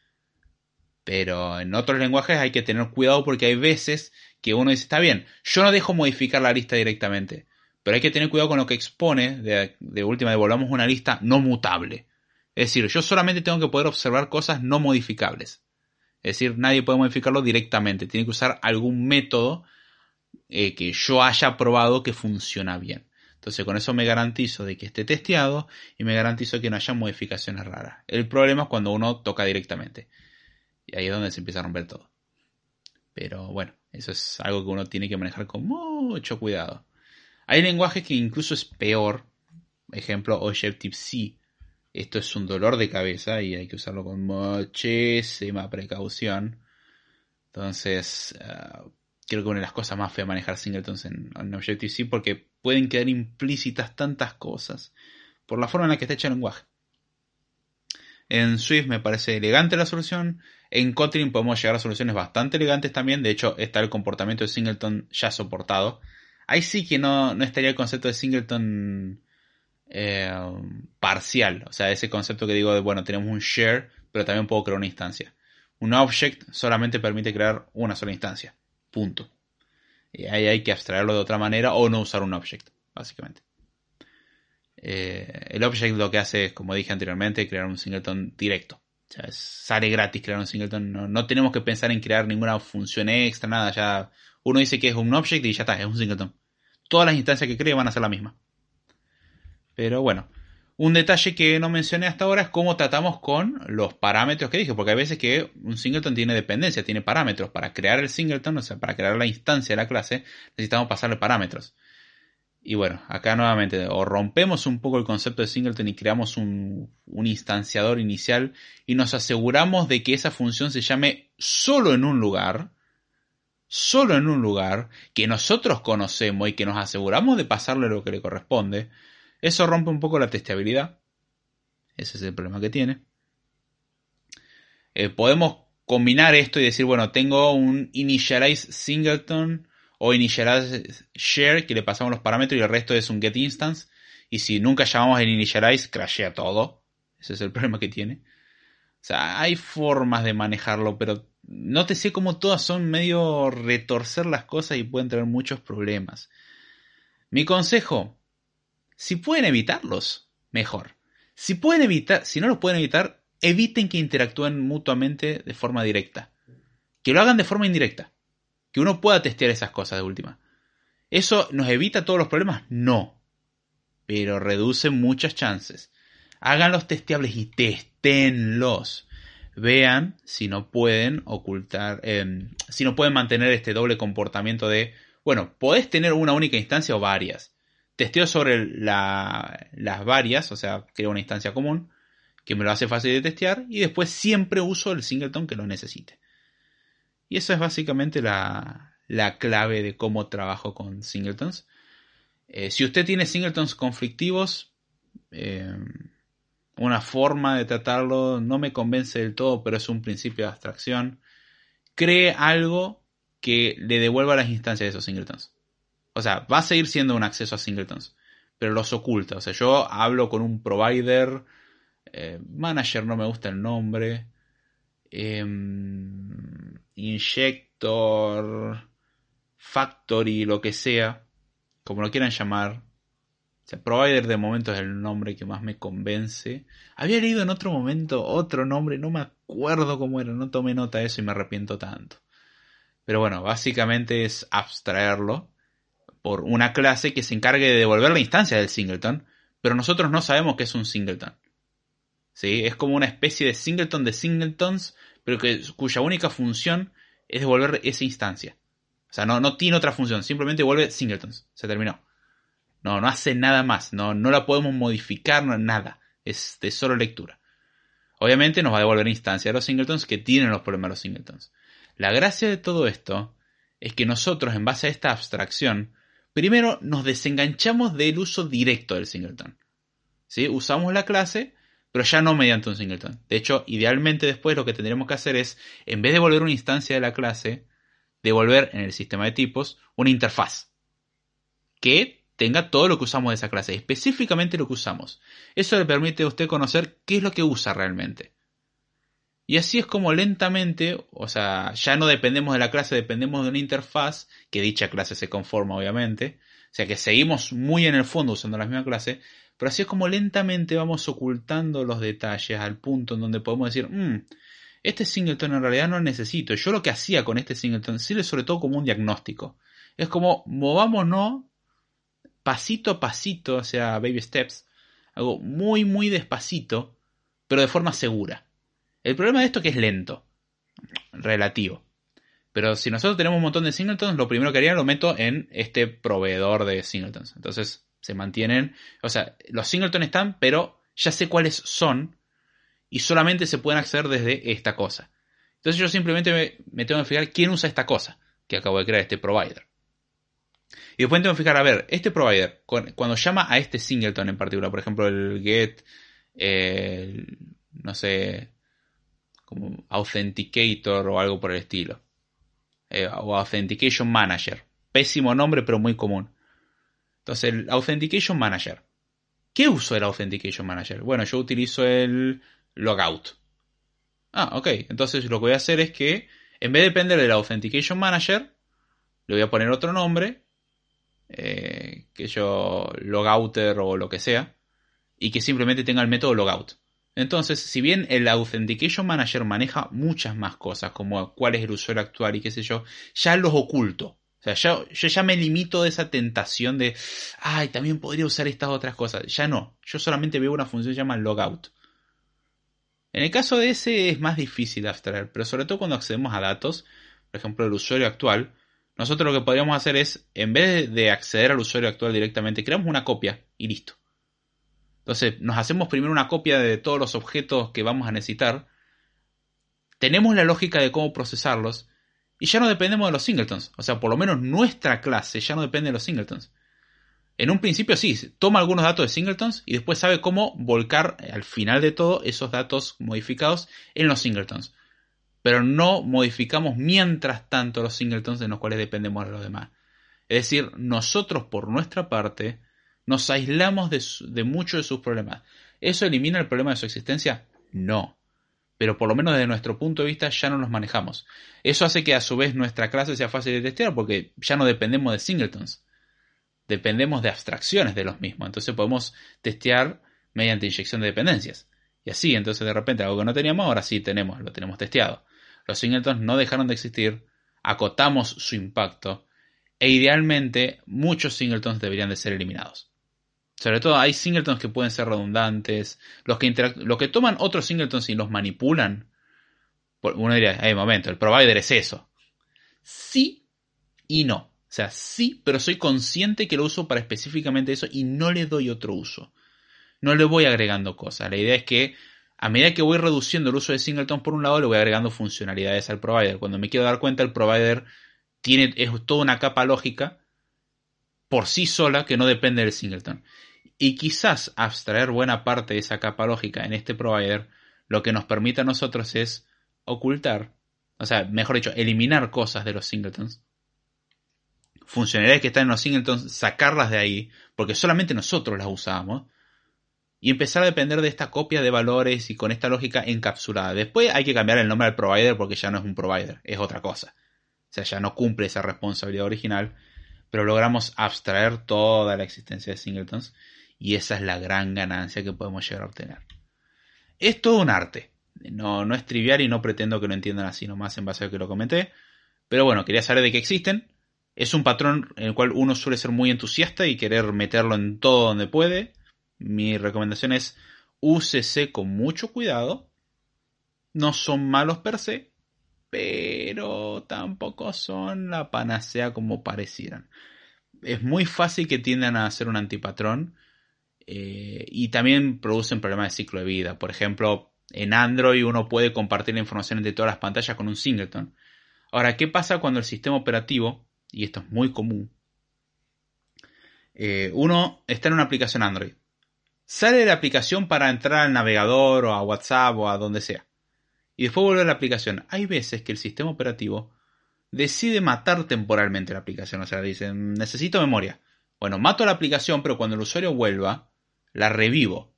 Pero en otros lenguajes hay que tener cuidado porque hay veces que uno dice, está bien, yo no dejo modificar la lista directamente, pero hay que tener cuidado con lo que expone, de, última devolvamos una lista no mutable. Es decir, yo solamente tengo que poder observar cosas no modificables. Es decir, nadie puede modificarlo directamente, tiene que usar algún método eh, que yo haya probado que funciona bien. Entonces con eso me garantizo de que esté testeado y me garantizo que no haya modificaciones raras. El problema es cuando uno toca directamente. Y ahí es donde se empieza a romper todo. Pero bueno, eso es algo que uno tiene que manejar con mucho cuidado. Hay lenguajes que incluso es peor. Ejemplo, Objective-C. Esto es un dolor de cabeza y hay que usarlo con muchísima precaución. Entonces, ah, creo que una de las cosas más feas manejar singletons en, en Objective-C porque pueden quedar implícitas tantas cosas por la forma en la que está hecho el lenguaje. En Swift me parece elegante la solución. En Kotlin podemos llegar a soluciones bastante elegantes también. De hecho, está el comportamiento de singleton ya soportado. Ahí sí que no, no estaría el concepto de singleton eh, parcial. O sea, ese concepto que digo de, bueno, tenemos un share, pero también puedo crear una instancia. Un object solamente permite crear una sola instancia. Punto. Y ahí hay que abstraerlo de otra manera o no usar un object, básicamente. Eh, el object lo que hace es, como dije anteriormente, crear un singleton directo. Sale gratis crear un singleton. No, no, tenemos que pensar en crear ninguna función extra, nada. Ya uno dice que es un object y ya está, es un singleton. Todas las instancias que cree van a ser la misma. Pero bueno, un detalle que no mencioné hasta ahora es cómo tratamos con los parámetros que dije, porque hay veces que un singleton tiene dependencia, tiene parámetros. Para crear el singleton, o sea, para crear la instancia de la clase, necesitamos pasarle parámetros. Y bueno, acá nuevamente, o rompemos un poco el concepto de singleton y creamos un, un, instanciador inicial y nos aseguramos de que esa función se llame solo en un lugar, solo en un lugar que nosotros conocemos y que nos aseguramos de pasarle lo que le corresponde. Eso rompe un poco la testeabilidad. Ese es el problema que tiene. Eh, podemos combinar esto y decir, bueno, tengo un initialize singleton o initialize share que le pasamos los parámetros y el resto es un get instance. Y si nunca llamamos el initialize, crashea todo. Ese es el problema que tiene. O sea, hay formas de manejarlo, pero no te sé cómo todas son medio retorcer las cosas y pueden tener muchos problemas. Mi consejo, si pueden evitarlos, mejor. Si pueden evitar, si no los pueden evitar, eviten que interactúen mutuamente de forma directa. Que lo hagan de forma indirecta que uno pueda testear esas cosas de última. ¿Eso nos evita todos los problemas? No. Pero reduce muchas chances. Háganlos testeables y testenlos. Vean si no pueden ocultar, eh, si no pueden mantener este doble comportamiento de, bueno, podés tener una única instancia o varias. Testeo sobre la, las varias, o sea, creo una instancia común, que me lo hace fácil de testear, y después siempre uso el singleton que lo necesite. Y eso es básicamente la, la clave de cómo trabajo con singletons. Eh, si usted tiene singletons conflictivos, eh, una forma de tratarlo no me convence del todo, pero es un principio de abstracción. Cree algo que le devuelva las instancias de esos singletons. O sea, va a seguir siendo un acceso a singletons, pero los oculta. O sea, yo hablo con un provider, eh, manager no me gusta el nombre, Em, injector, factory, lo que sea, como lo quieran llamar. O provider de momento es el nombre que más me convence. Había leído en otro momento otro nombre, no me acuerdo cómo era, no tomé nota de eso y me arrepiento tanto. Pero bueno, básicamente es abstraerlo por una clase que se encargue de devolver la instancia del singleton, pero nosotros no sabemos qué es un singleton. ¿Sí? Es como una especie de singleton de singletons, pero que, cuya única función es devolver esa instancia. O sea, no, no tiene otra función, simplemente devuelve singletons. Se terminó. No, no hace nada más, no, no la podemos modificar, nada. Es de solo lectura. Obviamente nos va a devolver instancia de los singletons que tienen los problemas de los singletons. La gracia de todo esto es que nosotros, en base a esta abstracción, primero nos desenganchamos del uso directo del singleton. ¿Sí? Usamos la clase, pero ya no mediante un singleton. De hecho, idealmente después lo que tendremos que hacer es, en vez de devolver una instancia de la clase, devolver en el sistema de tipos una interfaz que tenga todo lo que usamos de esa clase, específicamente lo que usamos. Eso le permite a usted conocer qué es lo que usa realmente. Y así es como lentamente, o sea, ya no dependemos de la clase, dependemos de una interfaz, que dicha clase se conforma obviamente, o sea que seguimos muy en el fondo usando la misma clase, pero así es como lentamente vamos ocultando los detalles al punto en donde podemos decir, mmm, este singleton en realidad no necesito. Yo lo que hacía con este singleton sirve sobre todo como un diagnóstico. Es como movámonos pasito a pasito, o sea, baby steps, algo muy, muy despacito, pero de forma segura. El problema de esto es que es lento, relativo. Pero si nosotros tenemos un montón de singletons, lo primero que haría lo meto en este proveedor de singletons. Entonces se mantienen, o sea, los singletons están, pero ya sé cuáles son y solamente se pueden acceder desde esta cosa. Entonces yo simplemente me, tengo que fijar quién usa esta cosa que acabo de crear, este provider. Y después tengo que fijar, a ver, este provider, cuando llama a este singleton en particular, por ejemplo, el get, no sé, como Authenticator o algo por el estilo. Eh, o Authentication Manager. Pésimo nombre, pero muy común. Entonces, el Authentication Manager. ¿Qué uso el Authentication Manager? Bueno, yo utilizo el Logout. Ah, ok. Entonces lo que voy a hacer es que, en vez de depender del Authentication Manager, le voy a poner otro nombre, eh, que yo logouter o lo que sea, y que simplemente tenga el método logout. Entonces, si bien el Authentication Manager maneja muchas más cosas, como cuál es el usuario actual y qué sé yo, ya los oculto. Sea, yo, ya me limito de esa tentación de, ay, también podría usar estas otras cosas. Ya no, yo solamente veo una función que se llama logout. En el caso de ese es más difícil de abstraer, pero sobre todo cuando accedemos a datos, por ejemplo, el usuario actual, nosotros lo que podríamos hacer es, en vez de acceder al usuario actual directamente, creamos una copia y listo. Entonces, nos hacemos primero una copia de todos los objetos que vamos a necesitar. Tenemos la lógica de cómo procesarlos. Y ya no dependemos de los singletons. O sea, por lo menos nuestra clase ya no depende de los singletons. En un principio sí, toma algunos datos de singletons y después sabe cómo volcar al final de todo esos datos modificados en los singletons. Pero no modificamos mientras tanto los singletons de los cuales dependemos de los demás. Es decir, nosotros por nuestra parte nos aislamos de, muchos de sus problemas. ¿Eso elimina el problema de su existencia? No. Pero por lo menos desde nuestro punto de vista ya no nos manejamos. Eso hace que a su vez nuestra clase sea fácil de testear porque ya no dependemos de singletons. Dependemos de abstracciones de los mismos. Entonces podemos testear mediante inyección de dependencias. Y así, entonces de repente algo que no teníamos, ahora sí tenemos, lo tenemos testeado. Los singletons no dejaron de existir, acotamos su impacto e idealmente muchos singletons deberían de ser eliminados. Sobre todo hay singletons que pueden ser redundantes. Los que, los que toman otros singletons y los manipulan. Uno diría, hey, momento, el provider es eso. Sí y no. O sea, sí, pero soy consciente que lo uso para específicamente eso y no le doy otro uso. No le voy agregando cosas. La idea es que a medida que voy reduciendo el uso de singletons por un lado, le voy agregando funcionalidades al provider. Cuando me quiero dar cuenta, el provider tiene, es toda una capa lógica por sí sola que no depende del singleton. Y quizás abstraer buena parte de esa capa lógica en este provider lo que nos permite a nosotros es ocultar, o sea, mejor dicho, eliminar cosas de los singletons. Funcionalidades que están en los singletons, sacarlas de ahí, porque solamente nosotros las usamos. Y empezar a depender de esta copia de valores y con esta lógica encapsulada. Después hay que cambiar el nombre del provider porque ya no es un provider, es otra cosa. O sea, ya no cumple esa responsabilidad original pero logramos abstraer toda la existencia de singletons y esa es la gran ganancia que podemos llegar a obtener. Es todo un arte, no, no es trivial y no pretendo que lo entiendan así nomás en base a lo que lo comenté, pero bueno, quería saber de qué existen. Es un patrón en el cual uno suele ser muy entusiasta y querer meterlo en todo donde puede. Mi recomendación es úsese con mucho cuidado. No son malos per se, pero tampoco son la panacea como parecieran. Es muy fácil que tiendan a ser un antipatrón eh, y también producen problemas de ciclo de vida. Por ejemplo, en Android uno puede compartir la información entre todas las pantallas con un singleton. Ahora, ¿qué pasa cuando el sistema operativo, y esto es muy común, eh, uno está en una aplicación Android, sale de la aplicación para entrar al navegador o a WhatsApp o a donde sea, y después vuelve a la aplicación. Hay veces que el sistema operativo decide matar temporalmente la aplicación, o sea, dice, necesito memoria. Bueno, mato la aplicación, pero cuando el usuario vuelva, la revivo.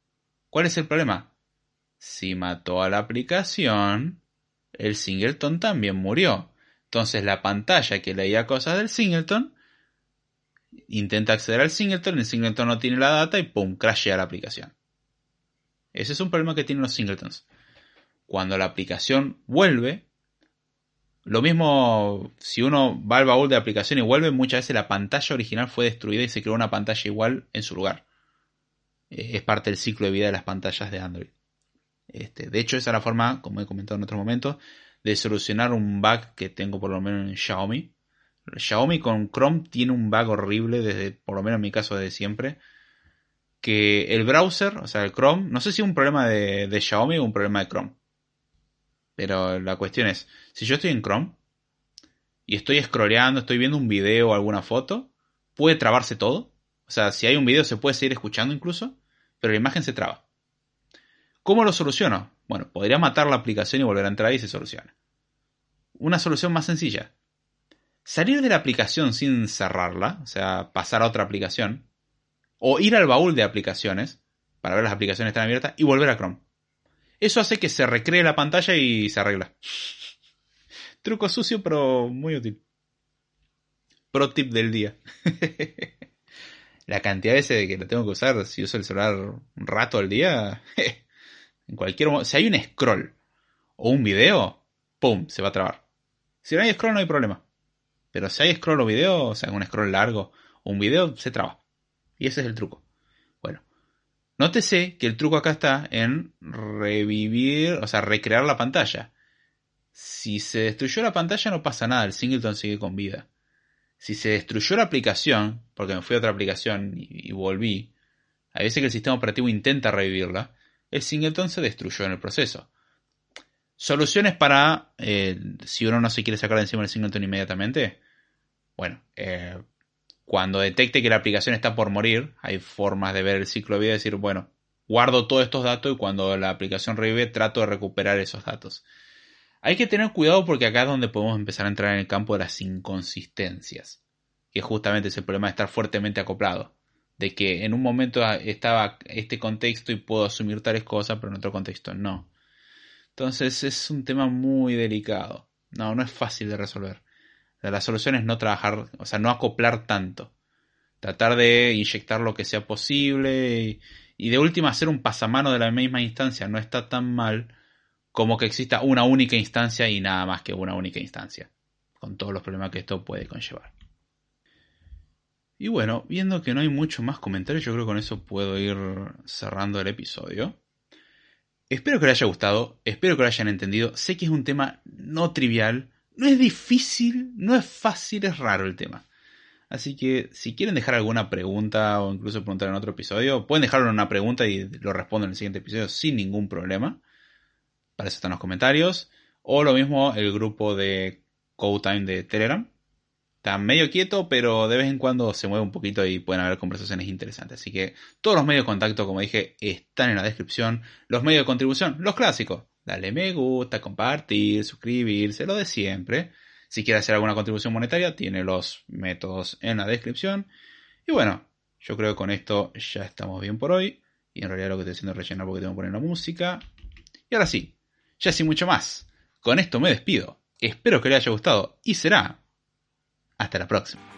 ¿Cuál es el problema? Si mató a la aplicación, el singleton también murió. Entonces la pantalla que leía cosas del singleton intenta acceder al singleton, el singleton no tiene la data y pum, crashea la aplicación. Ese es un problema que tienen los singletons. Cuando la aplicación vuelve, lo mismo si uno va al baúl de aplicación y vuelve, muchas veces la pantalla original fue destruida y se creó una pantalla igual en su lugar. Eh, es parte del ciclo de vida de las pantallas de Android. Este, de hecho, esa es la forma, como he comentado en otros momentos, de solucionar un bug que tengo por lo menos en Xiaomi. Xiaomi con Chrome tiene un bug horrible desde, por lo menos en mi caso, desde siempre. Que el browser, o sea, el Chrome, no sé si es un problema de, Xiaomi o un problema de Chrome. Pero la cuestión es, si yo estoy en Chrome y estoy scrolleando, estoy viendo un video o alguna foto, puede trabarse todo. O sea, si hay un video se puede seguir escuchando incluso, pero la imagen se traba. ¿Cómo lo soluciono? Bueno, podría matar la aplicación y volver a entrar y se soluciona. Una solución más sencilla. Salir de la aplicación sin cerrarla, o sea, pasar a otra aplicación, o ir al baúl de aplicaciones para ver las aplicaciones están abiertas y volver a Chrome. Eso hace que se recree la pantalla y se arregla. Truco sucio pero muy útil. Pro tip del día. la cantidad de veces que lo tengo que usar si uso el celular un rato al día. en cualquier momento. Si hay un scroll o un video, ¡pum! se va a trabar. Si no hay scroll no hay problema. Pero si hay scroll o video, o sea, un scroll largo o un video, se traba. Y ese es el truco. Bueno, nótese que el truco acá está en revivir, o sea, recrear la pantalla. Si se destruyó la pantalla no pasa nada, el singleton sigue con vida si se destruyó la aplicación, porque me fui a otra aplicación y, volví, a veces que el sistema operativo intenta revivirla, el singleton se destruyó en el proceso. Soluciones para eh, si uno no se quiere sacar de encima el singleton inmediatamente. Bueno, eh, cuando detecte que la aplicación está por morir, hay formas de ver el ciclo de vida y decir, bueno, guardo todos estos datos y cuando la aplicación revive trato de recuperar esos datos. Hay que tener cuidado porque acá es donde podemos empezar a entrar en el campo de las inconsistencias, que justamente es el problema de estar fuertemente acoplado, de que en un momento estaba este contexto y puedo asumir tales cosas, pero en otro contexto no. Entonces es un tema muy delicado. No, no es fácil de resolver. La solución es no trabajar, o sea, no acoplar tanto. Tratar de inyectar lo que sea posible y, y de última hacer un pasamano de la misma instancia no está tan mal como que exista una única instancia y nada más que una única instancia, con todos los problemas que esto puede conllevar. Y bueno, viendo que no hay mucho más comentarios, yo creo que con eso puedo ir cerrando el episodio. Espero que les haya gustado, espero que lo hayan entendido. Sé que es un tema no trivial, no es difícil, no es fácil, es raro el tema. Así que si quieren dejar alguna pregunta o incluso preguntar en otro episodio, pueden dejarlo en una pregunta y lo respondo en el siguiente episodio sin ningún problema. Para eso están los comentarios. O lo mismo el grupo de Time de Telegram. Está medio quieto, pero de vez en cuando se mueve un poquito y pueden haber conversaciones interesantes. Así que todos los medios de contacto, como dije, están en la descripción. Los medios de contribución, los clásicos. Dale me gusta, compartir, suscribirse, lo de siempre. Si quiere hacer alguna contribución monetaria, tiene los métodos en la descripción. Y bueno, yo creo que con esto ya estamos bien por hoy. Y en realidad lo que estoy haciendo es rellenar porque tengo que poner la música. Y ahora sí, ya sin mucho más. Con esto me despido. Espero que les haya gustado y será hasta la próxima.